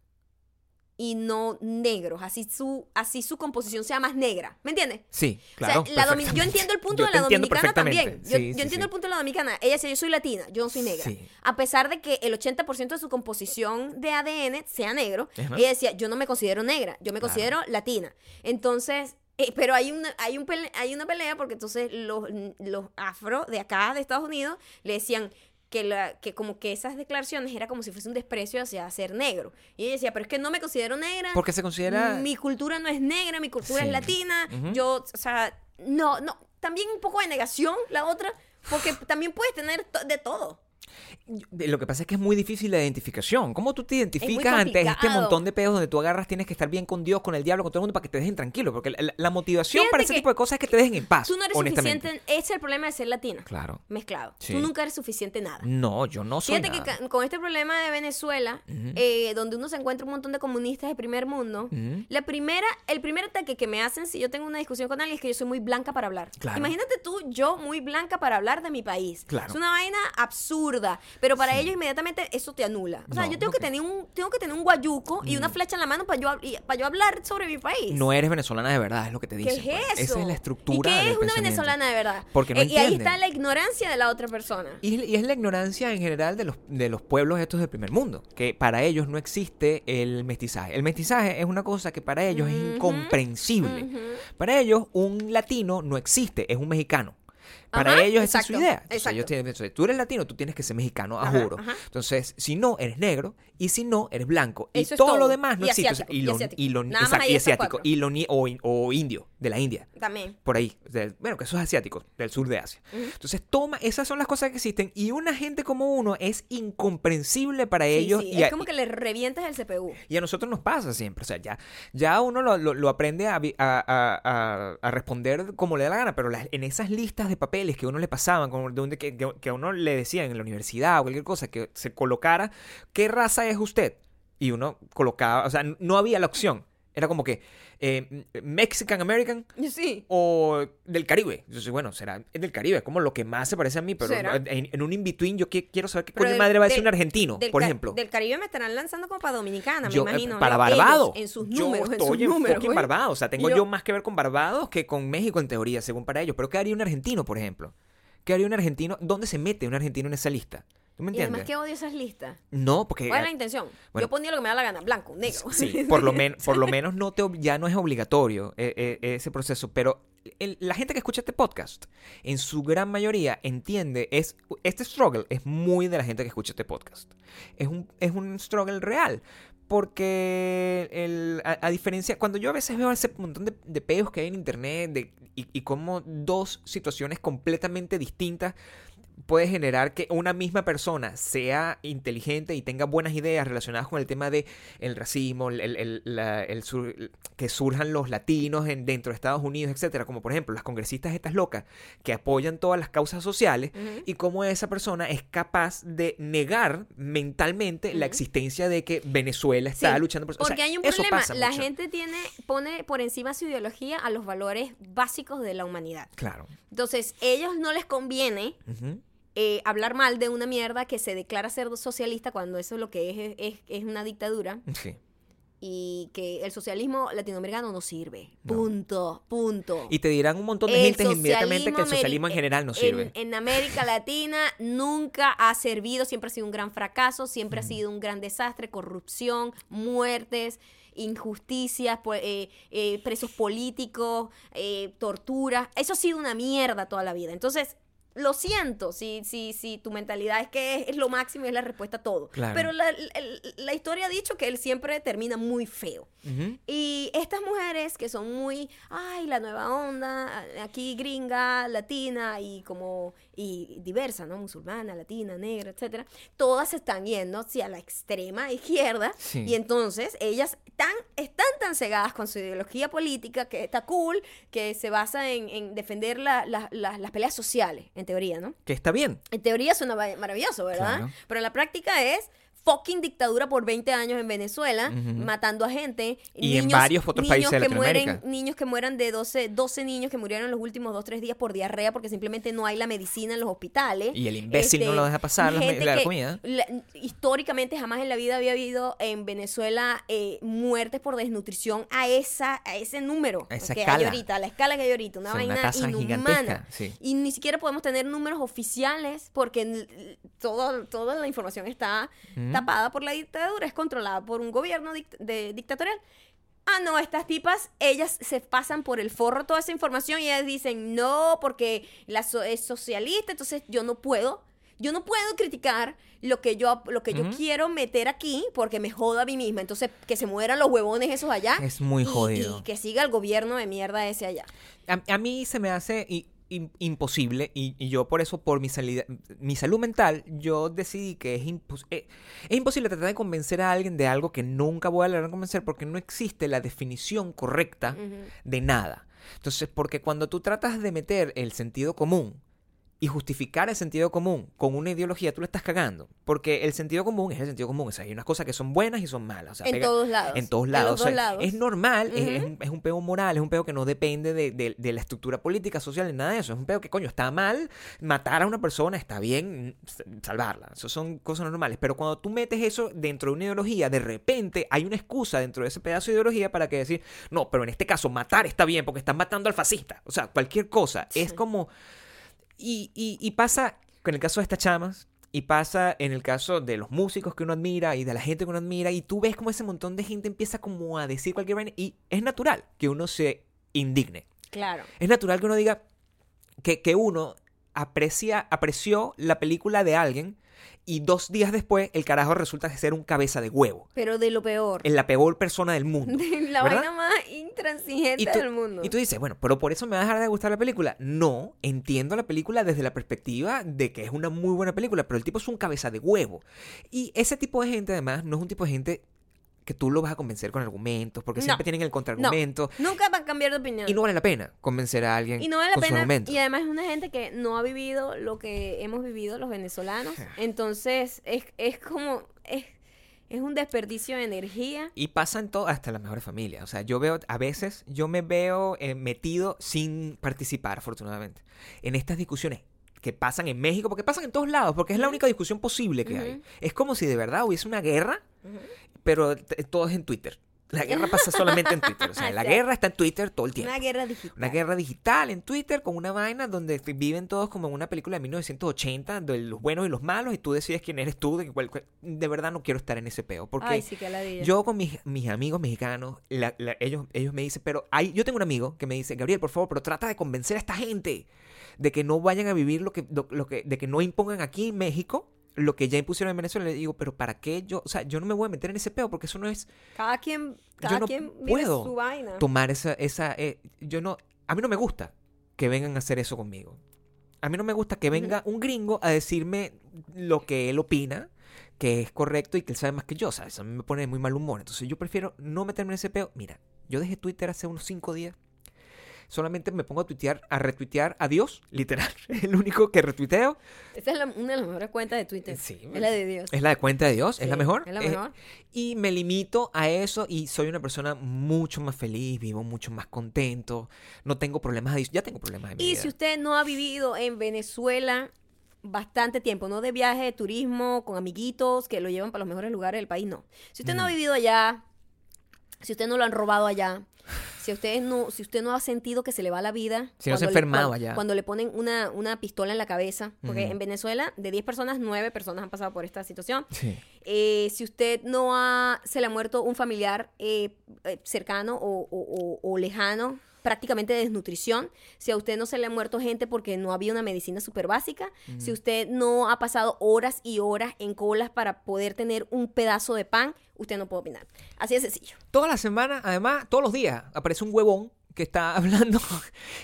y no negros, así su, así su composición sea más negra, ¿me entiendes? Sí, O sea, claro. la yo entiendo el punto Yo de la dominicana también. Yo, Sí, yo sí, entiendo sí. el punto de la dominicana. Ella dice, yo soy latina, yo no soy negra. A pesar de que el 80% de su composición de ADN sea negro, Ajá. ella decía, yo no me considero negra, yo me Claro. considero latina. Entonces, eh, pero hay una, hay, un pele- hay una pelea porque entonces los, los afro de acá, de Estados Unidos, le decían que, la, que como que esas declaraciones era como si fuese un desprecio hacia ser negro. Y ella decía, pero es que no me considero negra. Porque se considera... Mi cultura no es negra, mi cultura Sí. es latina. Ujú. Yo, o sea, no, no. También un poco de negación la otra, porque también puedes tener de todo. Lo que pasa es que es muy difícil la identificación. ¿Cómo tú te identificas ante este montón de pedos donde tú agarras, tienes que estar bien con Dios, con el diablo, con todo el mundo para que te dejen tranquilo? Porque la, la motivación Fíjate para ese que tipo de cosas es que te dejen en paz. Tú no eres honestamente. suficiente. Ese es el problema de ser latina. Claro. Mezclado. Sí. Tú nunca eres suficiente nada. No, yo no soy Fíjate que nada. ca- con este problema de Venezuela, eh, donde uno se encuentra un montón de comunistas de primer mundo, la primera, el primer ataque que me hacen si yo tengo una discusión con alguien es que yo soy muy blanca para hablar. Claro. Imagínate tú, yo muy blanca para hablar de mi país. Claro. Es una vaina burda. Pero para ellos inmediatamente eso te anula. O sea, No, yo tengo que tener un, tengo que tener un guayuco y una flecha en la mano para yo, para yo hablar sobre mi país. No eres venezolana de verdad, es lo que te ¿Qué dicen. es pues. eso? Esa es la estructura. ¿Y qué es una venezolana de verdad? Porque no Eh, y ahí está la ignorancia de la otra persona. Y, y es la ignorancia en general de los, de los pueblos estos del primer mundo, que para ellos no existe el mestizaje. El mestizaje es una cosa que para ellos es incomprensible. Para ellos un latino no existe, es un mexicano. Para Ajá, ellos esa es su exacto, idea. Entonces, exacto. ellos tienen, entonces, tú eres latino, tú tienes que ser mexicano, a juro. ajá. Entonces, si no, eres negro, y si no, eres blanco. Y Eso es todo, todo. lo demás no Y existe. asiático, y y lo, asiático. y lo- exacto, y asiático. Y lo o, o indio, de la India También. por ahí, del- bueno, que eso es asiático, del sur de Asia. Entonces, toma, esas son las cosas que existen y una gente como uno es incomprensible para Sí, ellos sí, y, es a, como que le revientas el CPU. y a nosotros nos pasa siempre. O sea, ya, ya uno lo, lo- aprende a, a- a- responder como le da la gana, pero las- en esas listas de que a uno le pasaban, que a uno le decían en la universidad o cualquier cosa, que se colocara, ¿qué raza es usted? Y uno colocaba, o sea, no había la opción. Era como que eh, Mexican American Sí. o del Caribe. Yo soy, bueno, será del Caribe, es como lo que más se parece a mí, pero en, en un in-between yo qui- quiero saber qué Pero coño del- madre va a decir un argentino, del por ejemplo. Del Caribe me estarán lanzando como para Dominicana, Yo, me eh, imagino. para. Barbados. En sus yo números, en estoy sus en números. fucking güey. Barbados. O sea, tengo Yo- yo... más que ver con Barbados que con México en teoría, según para ellos. Pero ¿qué haría un argentino, por ejemplo? ¿Qué haría un argentino? ¿Dónde se mete un argentino en esa lista? ¿Tú me Y además que odio esas listas. No, porque... ¿Cuál es la intención? bueno. Yo ponía lo que me da la gana, blanco, negro. Sí, por lo, men- por lo menos no te, ya no es obligatorio eh, eh, ese proceso, pero el- la gente que escucha este podcast, en su gran mayoría, entiende, es este struggle es muy de la gente que escucha este podcast. Es un, es un struggle real. Porque el- a, a diferencia, cuando yo a veces veo ese montón de, de peos que hay en internet de, y, y cómo dos situaciones completamente distintas puede generar que una misma persona sea inteligente y tenga buenas ideas relacionadas con el tema de el racismo, el, el- el- la- el sur- que surjan los latinos en, dentro de Estados Unidos, etcétera, como por ejemplo las congresistas estas locas que apoyan todas las causas sociales y cómo esa persona es capaz de negar mentalmente la existencia de que Venezuela está Sí, luchando por o sea, Porque hay un problema. La mucho. gente tiene, pone por encima su ideología a los valores básicos de la humanidad. Claro. Entonces, ellos no les conviene. Eh, hablar mal de una mierda que se declara ser socialista cuando eso lo que es es, es una dictadura Sí. y que el socialismo latinoamericano no sirve. No. Punto, punto. Y te dirán un montón de El gente inmediatamente que el socialismo en general no en- sirve. En, América Latina nunca ha servido, siempre ha sido un gran fracaso, siempre ha sido un gran desastre, corrupción, muertes, injusticias, eh, eh, presos políticos, eh, tortura. Eso ha sido una mierda toda la vida. Entonces, lo siento, si, si, si tu mentalidad es que es, es lo máximo y es la respuesta a todo. Claro. Pero la, la- la historia ha dicho que él siempre termina muy feo. Y estas mujeres que son muy, ay, la nueva onda, aquí gringa, latina y como, y diversa, ¿no? Musulmana, latina, negra, etcétera, todas se están yendo hacia la extrema izquierda Sí. y entonces ellas tan, están tan cegadas con su ideología política que está cool, que se basa en, en defender la- la- la- las peleas sociales, en teoría, ¿no? Que está bien. En teoría suena ma- maravilloso, ¿verdad? Claro. Pero en la práctica es fucking dictadura por 20 años en Venezuela, matando a gente. Y en varios otros países de que mueren. Niños que mueran de 12, 12 niños que murieron en los últimos 2, 3 días por diarrea porque simplemente no hay la medicina en los hospitales. Este, Y el imbécil no lo deja pasar la- gente la comida. la- históricamente jamás en la vida había habido en Venezuela eh, muertes por desnutrición a esa a ese número A esa que escala. hay ahorita, a la escala que hay ahorita, una O sea, una vaina inhumana. sí. Y ni siquiera podemos tener números oficiales porque todo, toda la información está Ujú. Tapada por la dictadura, es controlada por un gobierno dict- de- dictatorial. Ah, no, estas tipas, ellas se pasan por el forro toda esa información y ellas dicen, no, porque la so- es socialista, entonces yo no puedo. Yo no puedo criticar lo que yo, lo que yo quiero meter aquí porque me joda a mí misma. Entonces, que se mueran los huevones esos allá. Es muy y- jodido. Y que siga el gobierno de mierda ese allá. A, a mí se me hace im- imposible y, y yo por eso, por mi, salida, mi salud mental, yo decidí que es, impos- eh, es imposible tratar de convencer a alguien de algo que nunca voy a lograr convencer porque no existe la definición correcta de nada. Entonces, porque cuando tú tratas de meter el sentido común y justificar el sentido común con una ideología, tú le estás cagando. Porque el sentido común es el sentido común. O sea, hay unas cosas que son buenas y son malas. O sea, En pega- todos lados. En todos En lados. los O sea, dos lados. Es normal, es- un, es un peo moral, es un peo que no depende de, de- de la estructura política, social, ni nada de eso. Es un peo que, coño, está mal matar a una persona, está bien mm, salvarla. Eso son cosas normales. Pero cuando tú metes eso dentro de una ideología, de repente hay una excusa dentro de ese pedazo de ideología para que decir, no, pero en este caso matar está bien porque están matando al fascista. O sea, cualquier cosa. Es como... Y, y, y pasa con el caso de estas chamas. Y pasa en el caso de los músicos que uno admira y de la gente que uno admira. Y tú ves como ese montón de gente empieza como a decir cualquier vaina. Y es natural que uno se indigne. Claro. Es natural que uno diga que, que uno aprecia, apreció la película de alguien y dos días después el carajo resulta ser un cabeza de huevo. Pero de lo peor. Es la peor persona del mundo. De la ¿verdad? vaina más intransigente Y tú, del mundo. y tú dices, bueno, pero por eso me va a dejar de gustar la película. No, entiendo la película desde la perspectiva de que es una muy buena película, pero el tipo es un cabeza de huevo. Y ese tipo de gente, además, no es un tipo de gente que tú lo vas a convencer con argumentos, porque No. siempre tienen el contraargumento. Nunca va a cambiar de opinión. Y no vale la pena convencer a alguien Y no vale la su pena. argumento. Y además es una gente que no ha vivido lo que hemos vivido los venezolanos. Entonces es, es como. Es, es un desperdicio de energía. Y pasa en todo, hasta las mejores familias. O sea, yo veo, a veces, yo me veo eh, metido sin participar, afortunadamente, en estas discusiones que pasan en México, porque pasan en todos lados, porque es la única discusión posible que hay. Es como si de verdad hubiese una guerra, pero t- todo es en Twitter. La guerra pasa solamente en Twitter. O sea, la guerra está en Twitter todo el tiempo. Una guerra digital. Una guerra digital en Twitter con una vaina donde viven todos como en una película de 1980, de los buenos y los malos, y tú decides quién eres tú. De, cuál- cuál- de verdad no quiero estar en ese peo. Porque Ay, sí, que yo con mis, mis amigos mexicanos, la- la- ellos, ellos me dicen, pero hay, yo tengo un amigo que me dice, Gabriel, por favor, pero trata de convencer a esta gente de que no vayan a vivir lo que, lo, lo que, de que no impongan aquí en México lo que ya impusieron en Venezuela. Le digo, pero ¿para qué yo? O sea, yo no me voy a meter en ese peo porque eso no es Cada quien, cada no quien puedo su vaina. tomar esa, esa, eh, yo no, a mí no me gusta que vengan a hacer eso conmigo. A mí no me gusta que venga un gringo a decirme lo que él opina, que es correcto y que él sabe más que yo, ¿sabes? A mí me pone de muy mal humor. Entonces yo prefiero no meterme en ese peo. Mira, yo dejé Twitter hace unos cinco días. Solamente me pongo a tuitear, a retuitear a Dios, literal. El único que retuiteo Esta es la- una de las mejores cuentas de Twitter. Sí, es la de Dios. es la de cuenta de Dios, es la mejor. Es la Eh, mejor. y me limito a eso y soy una persona mucho más feliz, vivo mucho más contento, no tengo problemas de ya tengo problemas de mi Y vida. si usted no ha vivido en Venezuela bastante tiempo, no de viaje de turismo con amiguitos que lo llevan para los mejores lugares del país, no. Si usted no ha vivido allá, si usted no lo han robado allá, si usted no, si usted no ha sentido que se le va la vida, Si no se cuando le- enfermado cuando- le ponen una, una pistola en la cabeza, porque en Venezuela de 10 personas, 9 personas han pasado por esta situación. Sí. Eh, si usted no ha, se le ha muerto un familiar eh, eh, cercano o, o- o- o lejano, prácticamente de desnutrición, si a usted no se le ha muerto gente porque no había una medicina súper básica, si usted no ha pasado horas y horas en colas para poder tener un pedazo de pan, usted no puede opinar. Así de sencillo. Toda la semana, además, todos los días aparece un huevón que está hablando,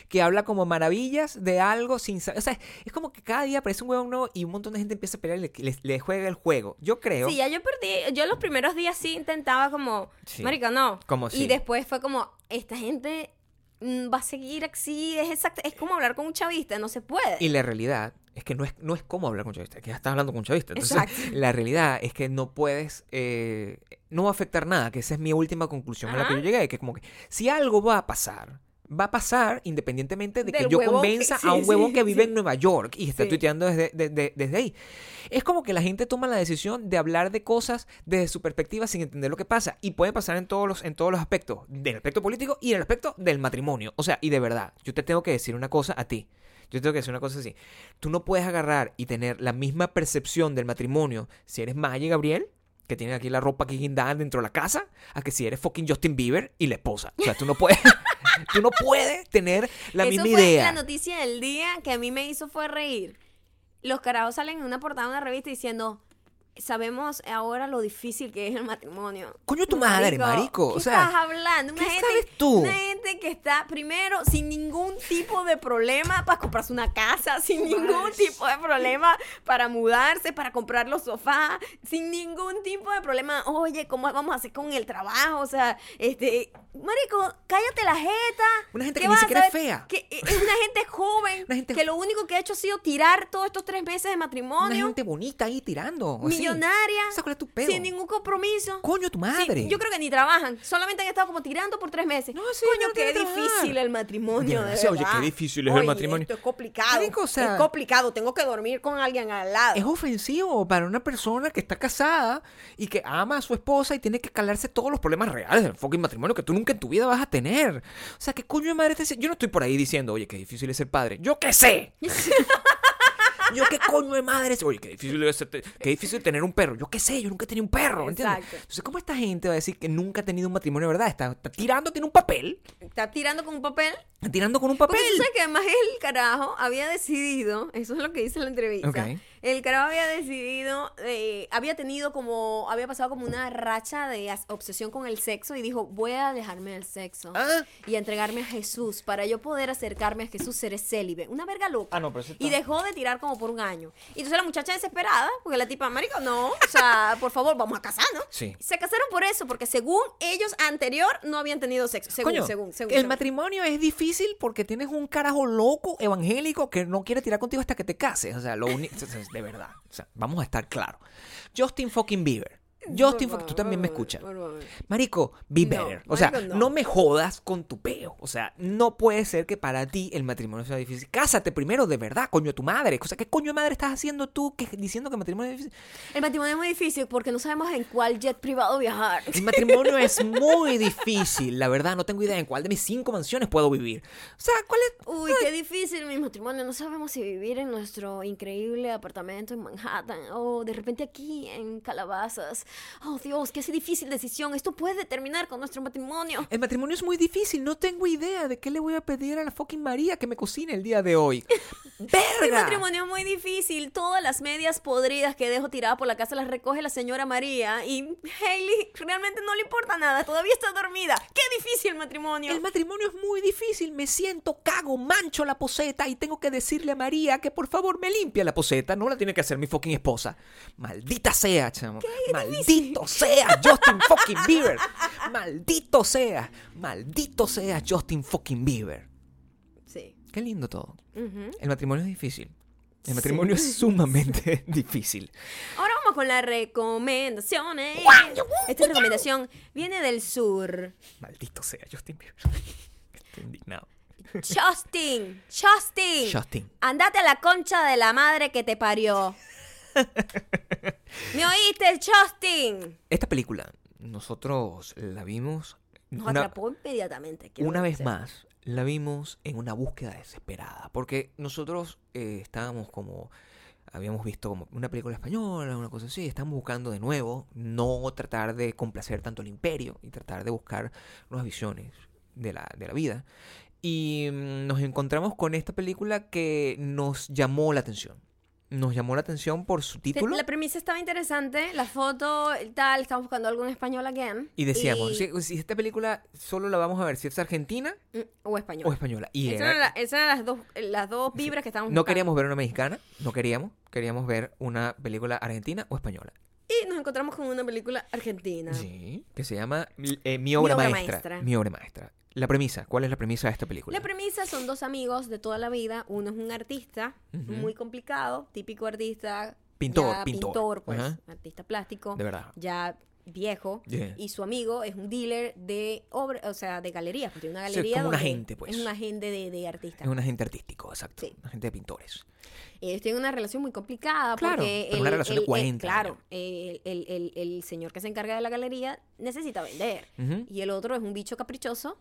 que habla como maravillas de algo sin saber. O sea, es como que cada día aparece un huevón nuevo y un montón de gente empieza a pelear y le, le- le juega el juego. Yo creo. Sí, ya yo perdí, yo los primeros días sí intentaba como, Sí. marica, no. Como y sí. después fue como, esta gente va a seguir así, es exacto, es como hablar con un chavista, no se puede. Y la realidad es que no es, no es como hablar con un chavista, que ya estás hablando con un chavista. Entonces, Exacto. la realidad es que no puedes, eh, no va a afectar nada, que esa es mi última conclusión a la que Ajá. yo llegué, que como que si algo va a pasar, va a pasar independientemente de que yo que- convenza sí, a un huevón sí, que vive sí. en Nueva York y está tuiteando desde, de- de- desde ahí. Es como que la gente toma la decisión de hablar de cosas desde su perspectiva sin entender lo que pasa. Y puede pasar en todos los, en todos los aspectos, del aspecto político y en el aspecto del matrimonio. O sea, y de verdad, yo te tengo que decir una cosa a ti. Yo tengo que decir una cosa así. Tú no puedes agarrar y tener la misma percepción del matrimonio si eres Maya y Gabriel, que tienen aquí la ropa aquí guindada dentro de la casa, a que si eres fucking Justin Bieber y la esposa. O sea, tú no puedes, tú no puedes tener la Eso misma fue idea. la noticia del día que a mí me hizo fue reír. Los carajos salen en una portada de una revista diciendo, sabemos ahora lo difícil que es el matrimonio. Coño, tu madre, marico, ¿Qué o sea, estás hablando? Una ¿qué gente, sabes tú? Una gente que está, primero, sin ningún tipo de problema para comprarse una casa, sin ningún tipo de problema para mudarse, para comprar los sofás, sin ningún tipo de problema. Oye, ¿cómo vamos a hacer con el trabajo? O sea, este, Marico, cállate la jeta. Una gente ¿Qué que ni siquiera es fea. Que es una gente joven. Una gente- que lo único que ha hecho ha sido tirar todos estos tres meses de Una matrimonio. gente bonita ahí tirando. Millonaria. ¿Sabes cuál es tu pedo? Sin ningún compromiso. Coño, tu Sí, madre. yo creo que ni trabajan. Solamente han estado como tirando por tres meses. No, sí, Coño, no qué difícil el matrimonio. De oye, qué difícil es el matrimonio. Esto es complicado. Marico, o sea- es complicado. Tengo que dormir con alguien al lado. Es ofensivo para una persona que está casada y que ama a su esposa y tiene que calarse todos los problemas reales del fucking matrimonio que tú nunca en tu vida vas a tener. O sea, ¿qué coño de madre te? Yo no estoy por ahí diciendo, oye, qué difícil es ser padre. ¡Yo qué sé! Yo qué coño de madre es. Oye, qué difícil es ser qué difícil tener un perro. Yo qué sé, yo nunca he tenido un perro. ¿entiendes? Exacto. Entonces, ¿cómo esta gente va a decir que nunca ha tenido un matrimonio de verdad? Está, está tirando, tiene un papel. Está tirando con un papel. Está tirando con un Porque papel. tú sabes que además el carajo había decidido, eso es lo que dice en la entrevista, Ok. El carajo había decidido, eh, había tenido como, había pasado como una racha de obsesión con el sexo y dijo, voy a alejarme del sexo Ah. y a entregarme a Jesús para yo poder acercarme a Jesús, seré célibe. Una verga loca. Ah, no, pero está- Y dejó de tirar como por un año. Y entonces la muchacha desesperada, porque la tipa, marico, no, o sea, por favor, vamos a casarnos. Sí. Se casaron por eso, porque según ellos anterior no habían tenido sexo. Según, Coño, según, según. el según. matrimonio es difícil porque tienes un carajo loco evangélico que no quiere tirar contigo hasta que te cases. O sea, lo único. De verdad. O sea, vamos a estar claros. Justin fucking Bieber. Justin fucking. Tú favor, también me favor, escuchas. favor. Marico, be No, better. O sea, no. me jodas con tu peo. O sea, no puede ser que para ti el matrimonio sea difícil. Cásate primero de verdad, coño, tu madre. O sea, ¿qué coño de madre estás haciendo tú que, diciendo que el matrimonio es difícil? El matrimonio es muy difícil porque no sabemos en cuál jet privado viajar. El matrimonio es muy difícil. La verdad, no tengo idea en cuál de mis cinco mansiones puedo vivir. O sea, ¿cuál es? Uy, qué difícil mi matrimonio. No sabemos si vivir en nuestro increíble apartamento en Manhattan o de repente aquí en Calabazas. Oh, Dios, qué difícil decisión. Esto puede terminar con nuestro matrimonio. El matrimonio es muy difícil, no tengo idea de qué le voy a pedir a la fucking María que me cocine el día de hoy. El ¡Verga! matrimonio es muy difícil. Todas las medias podridas que dejo tiradas por la casa las recoge la señora María. Y Hailey realmente no le importa nada. Todavía está dormida. Qué difícil el matrimonio. El matrimonio es muy difícil, me siento, cago, mancho la poseta y tengo que decirle a María que por favor me limpie la poseta, no la tiene que hacer mi fucking esposa. Maldita sea, chamo. Maldito sea Justin fucking Bieber. Maldito sea, maldito sea Justin fucking Bieber. Sí. Qué lindo todo. El matrimonio es difícil. El matrimonio es sumamente difícil. Ahora vamos con las recomendaciones. Esta recomendación viene del sur. Maldito sea Justin Bieber. Estoy indignado. Justin, Justin. Justin. Andate a la concha de la madre que te parió. ¿Me oíste, Justin? Esta película, nosotros la vimos Nos una, atrapó inmediatamente. una vez más. La vimos en una búsqueda desesperada. Porque nosotros eh, estábamos como. Habíamos visto como una película española, una cosa así. Estamos buscando de nuevo no tratar de complacer tanto al imperio y tratar de buscar nuevas visiones de la, de la vida. Y mm, nos encontramos con esta película que nos llamó la atención. Nos llamó la atención por su Sí, título. La premisa estaba interesante, la foto, tal, estamos buscando algo en español again. Y decíamos, y- si, si esta película solo la vamos a ver si es argentina Mm, o español. o española. Y Esas era- eran, la- esas eran las dos, las dos vibras que estábamos no buscando. queríamos ver una mexicana, no queríamos. Queríamos ver una película argentina o española. Y nos encontramos con una película argentina. Sí. Que se llama eh, Mi obra, obra maestra. maestra. Mi obra maestra. La premisa, ¿cuál es la premisa de esta película? La premisa son dos amigos de toda la vida. Uno es un artista muy complicado, típico artista. Pintor, ya pintor. pues, artista plástico. De verdad. Ya viejo. Yeah. Y su amigo es un dealer de obra, o sea, de galerías. Porque tiene una Sí, galería. como un agente, pues. Es un agente de, de artistas. Es un agente artístico, exacto. Sí. Un agente de pintores. Ellos tienen una relación muy complicada Claro, porque pero una relación de 40 claro, años. el, el- el- el señor que se encarga de la galería necesita vender y el otro es un bicho caprichoso,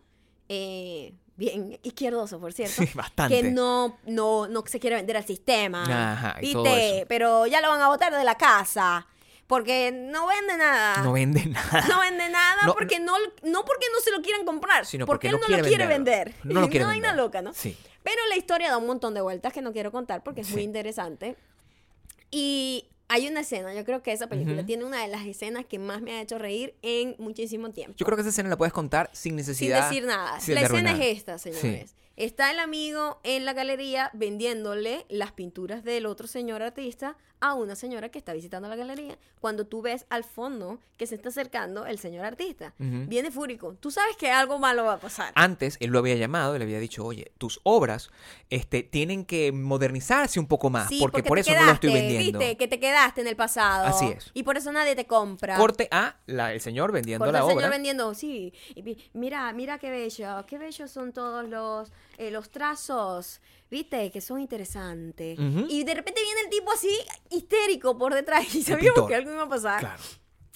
eh, bien izquierdoso, por cierto, Sí, bastante. que no, no, no se quiere vender al sistema, Ajá, y todo ¿viste? eso. Pero ya lo van a botar de la casa porque no vende nada. No vende nada. No vende nada No, porque no, no porque no se lo quieran comprar, Sino porque, porque él no no lo quiere quiere venderlo. vender. No lo quiere Una vender. loca, ¿no? Sí. Pero la historia da un montón de vueltas que no quiero contar porque es muy interesante. Y hay una escena, yo creo que esa película tiene una de las escenas que más me ha hecho reír en muchísimo tiempo. Yo creo que esa escena la puedes contar sin sin necesidad. decir nada. sin la escena es esta, señores. Está el amigo en la galería vendiéndole las pinturas del otro señor artista a una señora que está visitando la galería. Cuando tú ves al fondo que se está acercando el señor artista, viene fúrico. Tú sabes que algo malo va a pasar. Antes él lo había llamado y le había dicho, oye, tus obras este, tienen que modernizarse un poco más, Sí, porque, por eso no lo estoy quedaste, vendiendo. Viste que te quedaste en el pasado. Así es. Y por eso nadie te compra. Corte a la- el señor vendiendo Corte la obra. señor vendiendo, sí. Y mira, mira qué bello. Qué bellos son todos los, eh, los trazos. ¿Viste? Que son interesantes. Y de repente viene el tipo así, histérico por detrás. Y sabíamos que algo iba a pasar. Claro.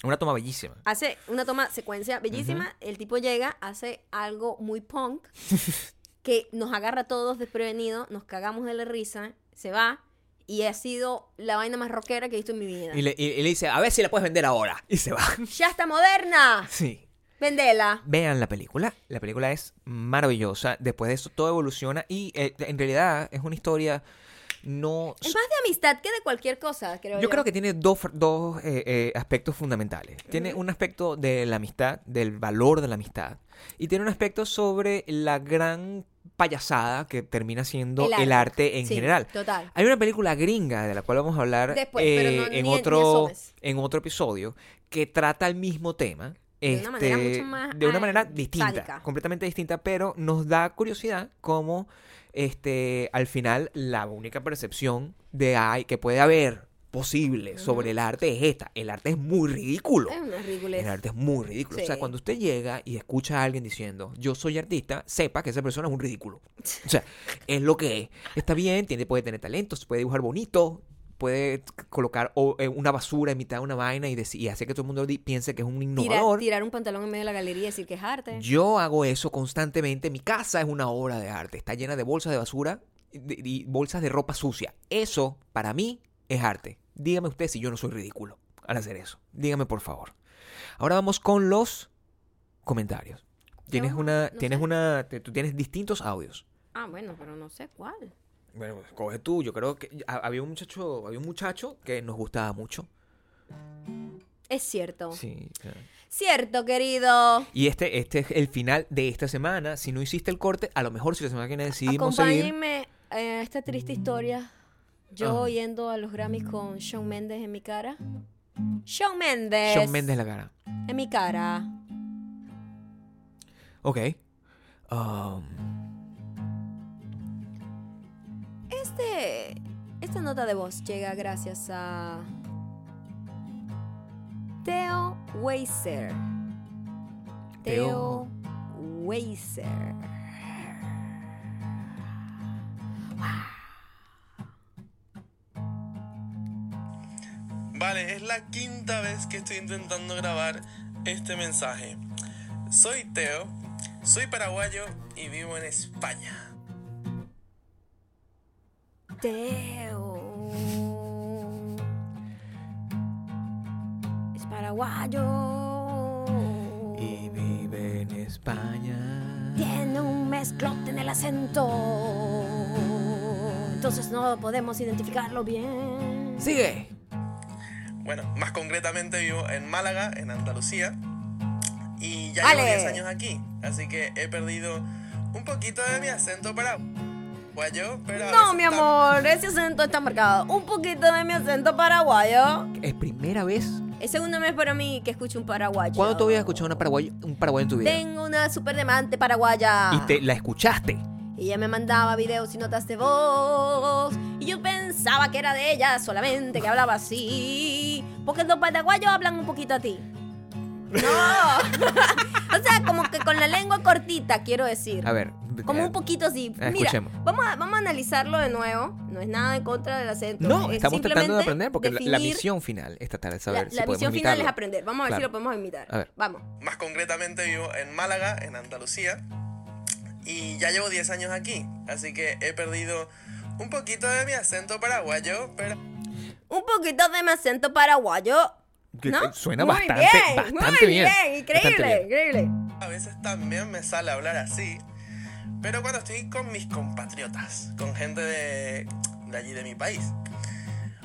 Una toma bellísima. Hace una toma secuencia bellísima. El tipo llega, hace algo muy punk. que nos agarra a todos desprevenidos. Nos cagamos de la risa. Se va. Y ha sido la vaina más rockera que he visto en mi vida. Y le, y- y le dice, a ver si la puedes vender ahora. Y se va. ¡Ya está moderna! Sí. Vendela. Vean la película. La película es maravillosa. Después de eso todo evoluciona y eh, en realidad es una historia no... Es más de amistad que de cualquier cosa, creo yo. Yo creo que tiene dos, dos eh, eh, aspectos fundamentales. Tiene un aspecto de la amistad, del valor de la amistad. Y tiene un aspecto sobre la gran payasada que termina siendo el arte, en Sí, general. Total. Hay una película gringa de la cual vamos a hablar Después, eh, pero no- en, ni- otro, en otro episodio que trata el mismo tema. De una manera este, mucho más, de una manera distinta, sádica. completamente distinta, pero nos da curiosidad cómo este, al final la única percepción de hay que puede haber posible sobre el arte es esta. El arte es muy ridículo. Es una. El arte es muy ridículo. O sea, cuando usted llega y escucha a alguien diciendo, yo soy artista, sepa que esa persona es un ridículo. O sea, es lo que es. Está bien, tiene, puede tener talentos, puede dibujar bonito, puede colocar o, eh, una basura en mitad de una vaina y, deci- y hacer que todo el mundo piense que es un innovador. tirar un pantalón en medio de la galería y decir que es arte. Yo hago eso constantemente. Mi casa es una obra de arte. Está llena de bolsas de basura y, bolsas de ropa sucia. Eso, para mí, es arte. Dígame usted si yo no soy ridículo al hacer eso. Dígame, por favor. Ahora vamos con los comentarios. Tienes una, no tienes sé. una, tú tienes distintos audios. Ah, bueno, pero no sé cuál. Bueno, coge tú. Yo creo que ha- había un muchacho, había un muchacho que nos gustaba mucho. Es cierto. Sí, claro. Cierto, querido. Y este, este es el final de esta semana. Si no hiciste el corte, a lo mejor si la semana que viene decidimos seguir. Acompáñenme a esta triste historia. Yo Ajá. yendo a los Grammys con Shawn Mendes en mi cara. Shawn Mendes. Shawn Mendes en la cara. En mi cara. Ok. Um, Este, esta nota de voz llega gracias a Theo Weiser. Theo Theo. Weiser. Vale, es la quinta vez que estoy intentando grabar este mensaje. Soy Teo, soy paraguayo y vivo en España. Teo. Es paraguayo. y vive en España. Tiene un mezclote en el acento. Entonces no podemos identificarlo bien. Sigue. Bueno, más concretamente vivo en Málaga, en Andalucía. Y ya llevo 10 años aquí. Así que he perdido un poquito de mi acento paraguayo. Pero a No, mi amor, ese acento está marcado. Un poquito de mi acento paraguayo. Es primera vez. Es segunda vez para mí que escucho un paraguayo. ¿Cuándo te voy a escuchar una paraguayo, un paraguayo en tu vida? Tengo una super demante paraguaya. Y te la escuchaste. Ella me mandaba videos y notas de voz. Y yo pensaba que era de ella solamente, que hablaba así. Porque los paraguayos hablan un poquito a ti. No. o sea, como que con la lengua cortita, quiero decir. A ver. Como eh, un poquito así. eh, Mira, escuchemos. vamos a, vamos a analizarlo de nuevo. No es nada en contra del acento. No, es estamos tratando de aprender porque la- la, misión final es tratar de La, saber la si podemos misión final es aprender. Vamos a ver si lo podemos imitar. A ver. Vamos. Más concretamente vivo en Málaga, en Andalucía. Y ya llevo 10 años aquí. Así que he perdido un poquito de mi acento paraguayo, pero Un poquito de mi acento paraguayo. Que- ¿No? Suena Muy bastante, bien, bastante muy bien. Increíble, Bastante bien. increíble. a veces también me sale hablar así. Pero cuando estoy con mis compatriotas, con gente de, de allí de mi país.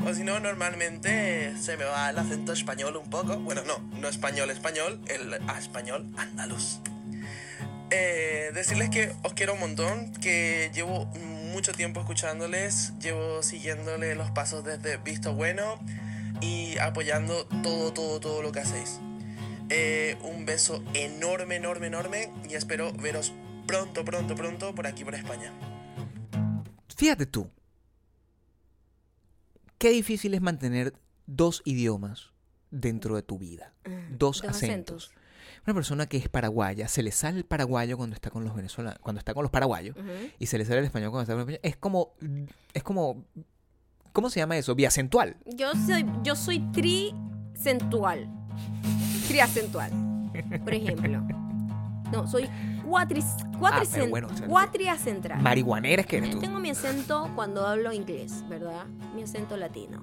O si no, normalmente se me va el acento español un poco. Bueno, no, no español español, el a español andaluz. Eh, decirles que os quiero un montón, que llevo mucho tiempo escuchándoles, llevo siguiéndole los pasos desde Visto Bueno y apoyando todo, todo, todo lo que hacéis. Eh, un beso enorme, enorme, enorme y espero veros pronto, pronto, pronto por aquí, por España. Fíjate tú. Qué difícil es mantener dos idiomas dentro de tu vida. Dos, dos acentos. acentos. Una persona que es paraguaya, se le sale el paraguayo cuando está con los venezolanos, cuando está con los paraguayos, y se le sale el español cuando está con los españoles. Es como, es como, ¿cómo se llama eso? Biacentual. Yo soy, yo soy tricentual. Triacentual. Por ejemplo. No, soy cuatris, Ah, bueno, cuatriacentral. Marihuanera es que eres tú. Tengo mi acento cuando hablo inglés, ¿verdad? Mi acento latino.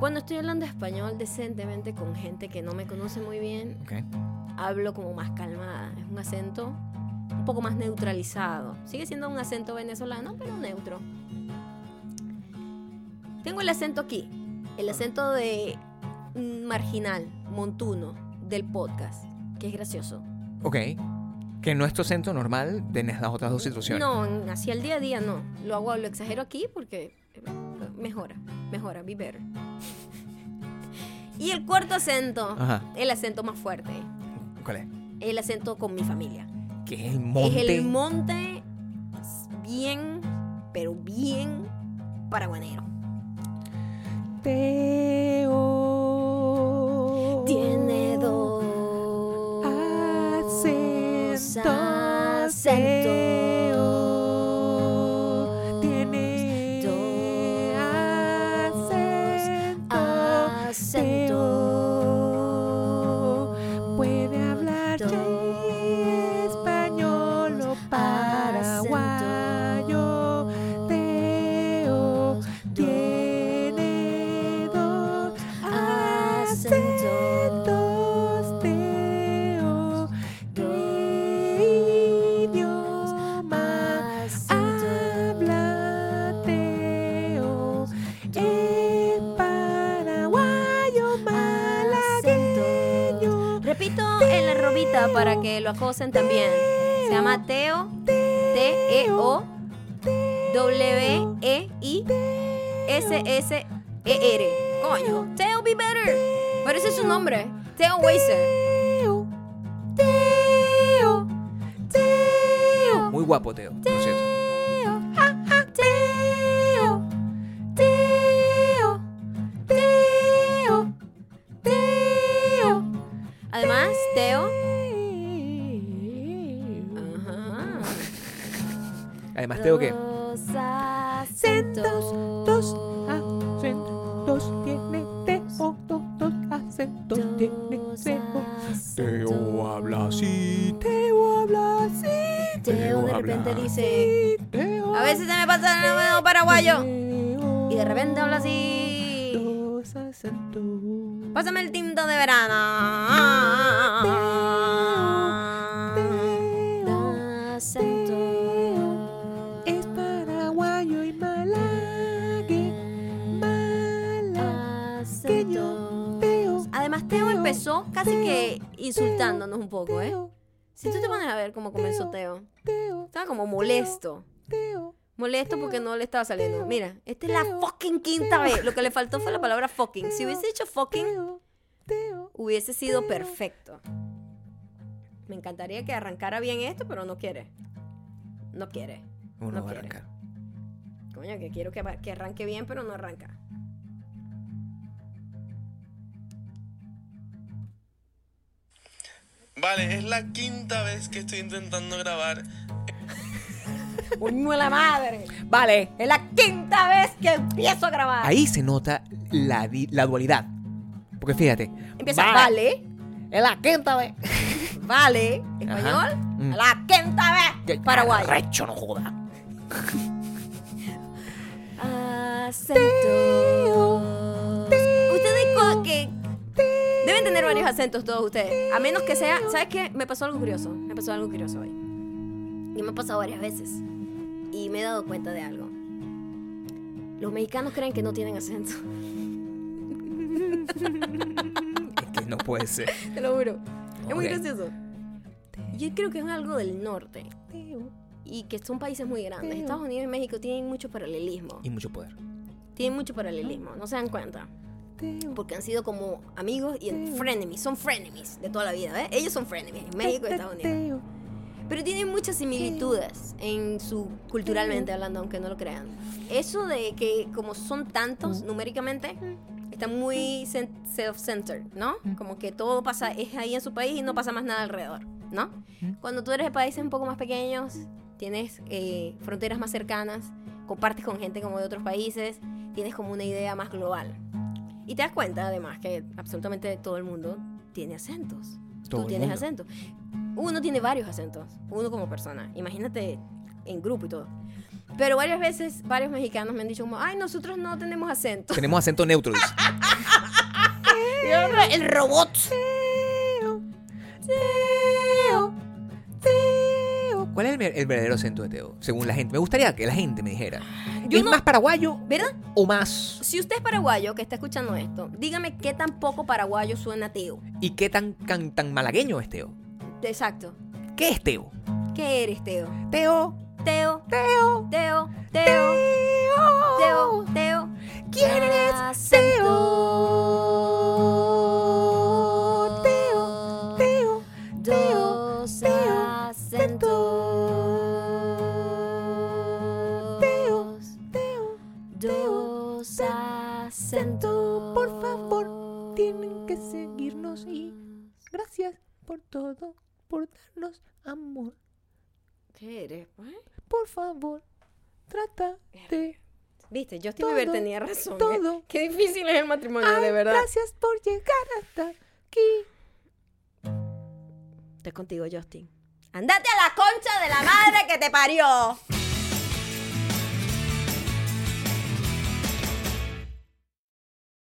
Cuando estoy hablando español decentemente con gente que no me conoce muy bien, hablo como más calmada. Es un acento un poco más neutralizado. Sigue siendo un acento venezolano, pero neutro. Tengo el acento aquí, el acento de marginal, montuno, del podcast, que es gracioso. Ok. Que no es tu acento normal de las otras dos situaciones. No, hacia el día a día no. Lo hago, lo exagero aquí porque mejora, mejora, be better. Y el cuarto acento, Ajá. el acento más fuerte, ¿Cuál es? el acento con mi familia. Que es el monte. Es el monte bien, pero bien paraguanero. Teo. Tiene dos acentos. Lo acosen también. Se llama Teo. T-E-O. W-E-I-S-S-E-R. Coño. Teo Be Better. Pero ese es su nombre. Teo Weiser. Teo, Teo. Muy guapo. Teo. Pásame el tinto de verano. Es paraguayo y malague, malagueño. Teo, Además, Teo empezó casi que insultándonos un poco, ¿eh? Teo, Si tú te pones a ver cómo comenzó Teo, Teo, estaba como molesto. Teo. Molesto porque no le estaba saliendo. Mira, esta es la fucking quinta vez. Lo que le faltó fue la palabra fucking. Si hubiese dicho fucking, hubiese sido perfecto. Me encantaría que arrancara bien esto, pero no quiere. No quiere. Uno No va a quiere. arrancar. Coño, que quiero que, que arranque bien, pero no arranca. Vale, es la quinta vez que estoy intentando grabar. ¡Coño de la madre! Vale, es la quinta vez que empiezo a grabar. Ahí se nota la, di- la dualidad. Porque fíjate. Empieza, vale, Es la quinta vez. vale, español, Mm. la quinta vez, paraguayo. Recho, no joda. Acento. Ustedes co- que deben tener varios acentos todos ustedes. A menos que sea, ¿sabes qué? Me pasó algo curioso. Me pasó algo curioso hoy. Y me ha pasado varias veces. Y me he dado cuenta de algo. Los mexicanos creen que no tienen acento. Es que no puede ser. Te lo juro. Es muy gracioso. Yo creo que es algo del norte. y que son países muy grandes. Estados Unidos y México tienen mucho paralelismo. Y mucho poder. Tienen mucho paralelismo, no se dan cuenta. Porque han sido como amigos y frenemies, son frenemies de toda la vida, ¿ves? Ellos son frenemies, México y Estados Unidos. Pero tienen muchas similitudes en su culturalmente hablando, aunque no lo crean. Eso de que como son tantos numéricamente, están muy self-centered, ¿no? Como que todo pasa es ahí en su país y no pasa más nada alrededor, ¿no? Cuando tú eres de países un poco más pequeños, tienes eh, fronteras más cercanas, compartes con gente como de otros países, tienes como una idea más global. Y te das cuenta además que absolutamente todo el mundo tiene acentos. Todo Tú tienes mundo. Uno tiene varios acentos, uno como persona. Imagínate en grupo y todo. Pero varias veces varios mexicanos me han dicho como, ay, nosotros no tenemos acento. Tenemos acento neutro. dice. Y ahora el robot. ¿Cuál es el, ver- el verdadero acento de Teo? Según la gente. Me gustaría que la gente me dijera. Yo ¿Es no- más paraguayo ¿Verdad? o más? Si usted es paraguayo que está escuchando esto, dígame qué tan poco paraguayo suena Teo. ¿Y qué tan, tan, tan malagueño es Teo? Exacto. ¿Qué es Teo? ¿Qué eres, Teo? Teo. Teo, Teo. Teo, Teo, Teo, Teo. ¿Quién eres? Acento. Teo, Teo, Dos acentos. Teo, Dos acentos. Por favor, tienen que seguirnos y gracias por todo, por darnos amor. ¿Qué eres, pues? Por favor, trata de... Viste, Justin Todo, Bieber tenía razón. ¿eh? todo. Qué difícil es el matrimonio, Ay, de verdad. Gracias por llegar hasta aquí. Estoy contigo, Justin. ¡Andate a la concha de la madre que te parió!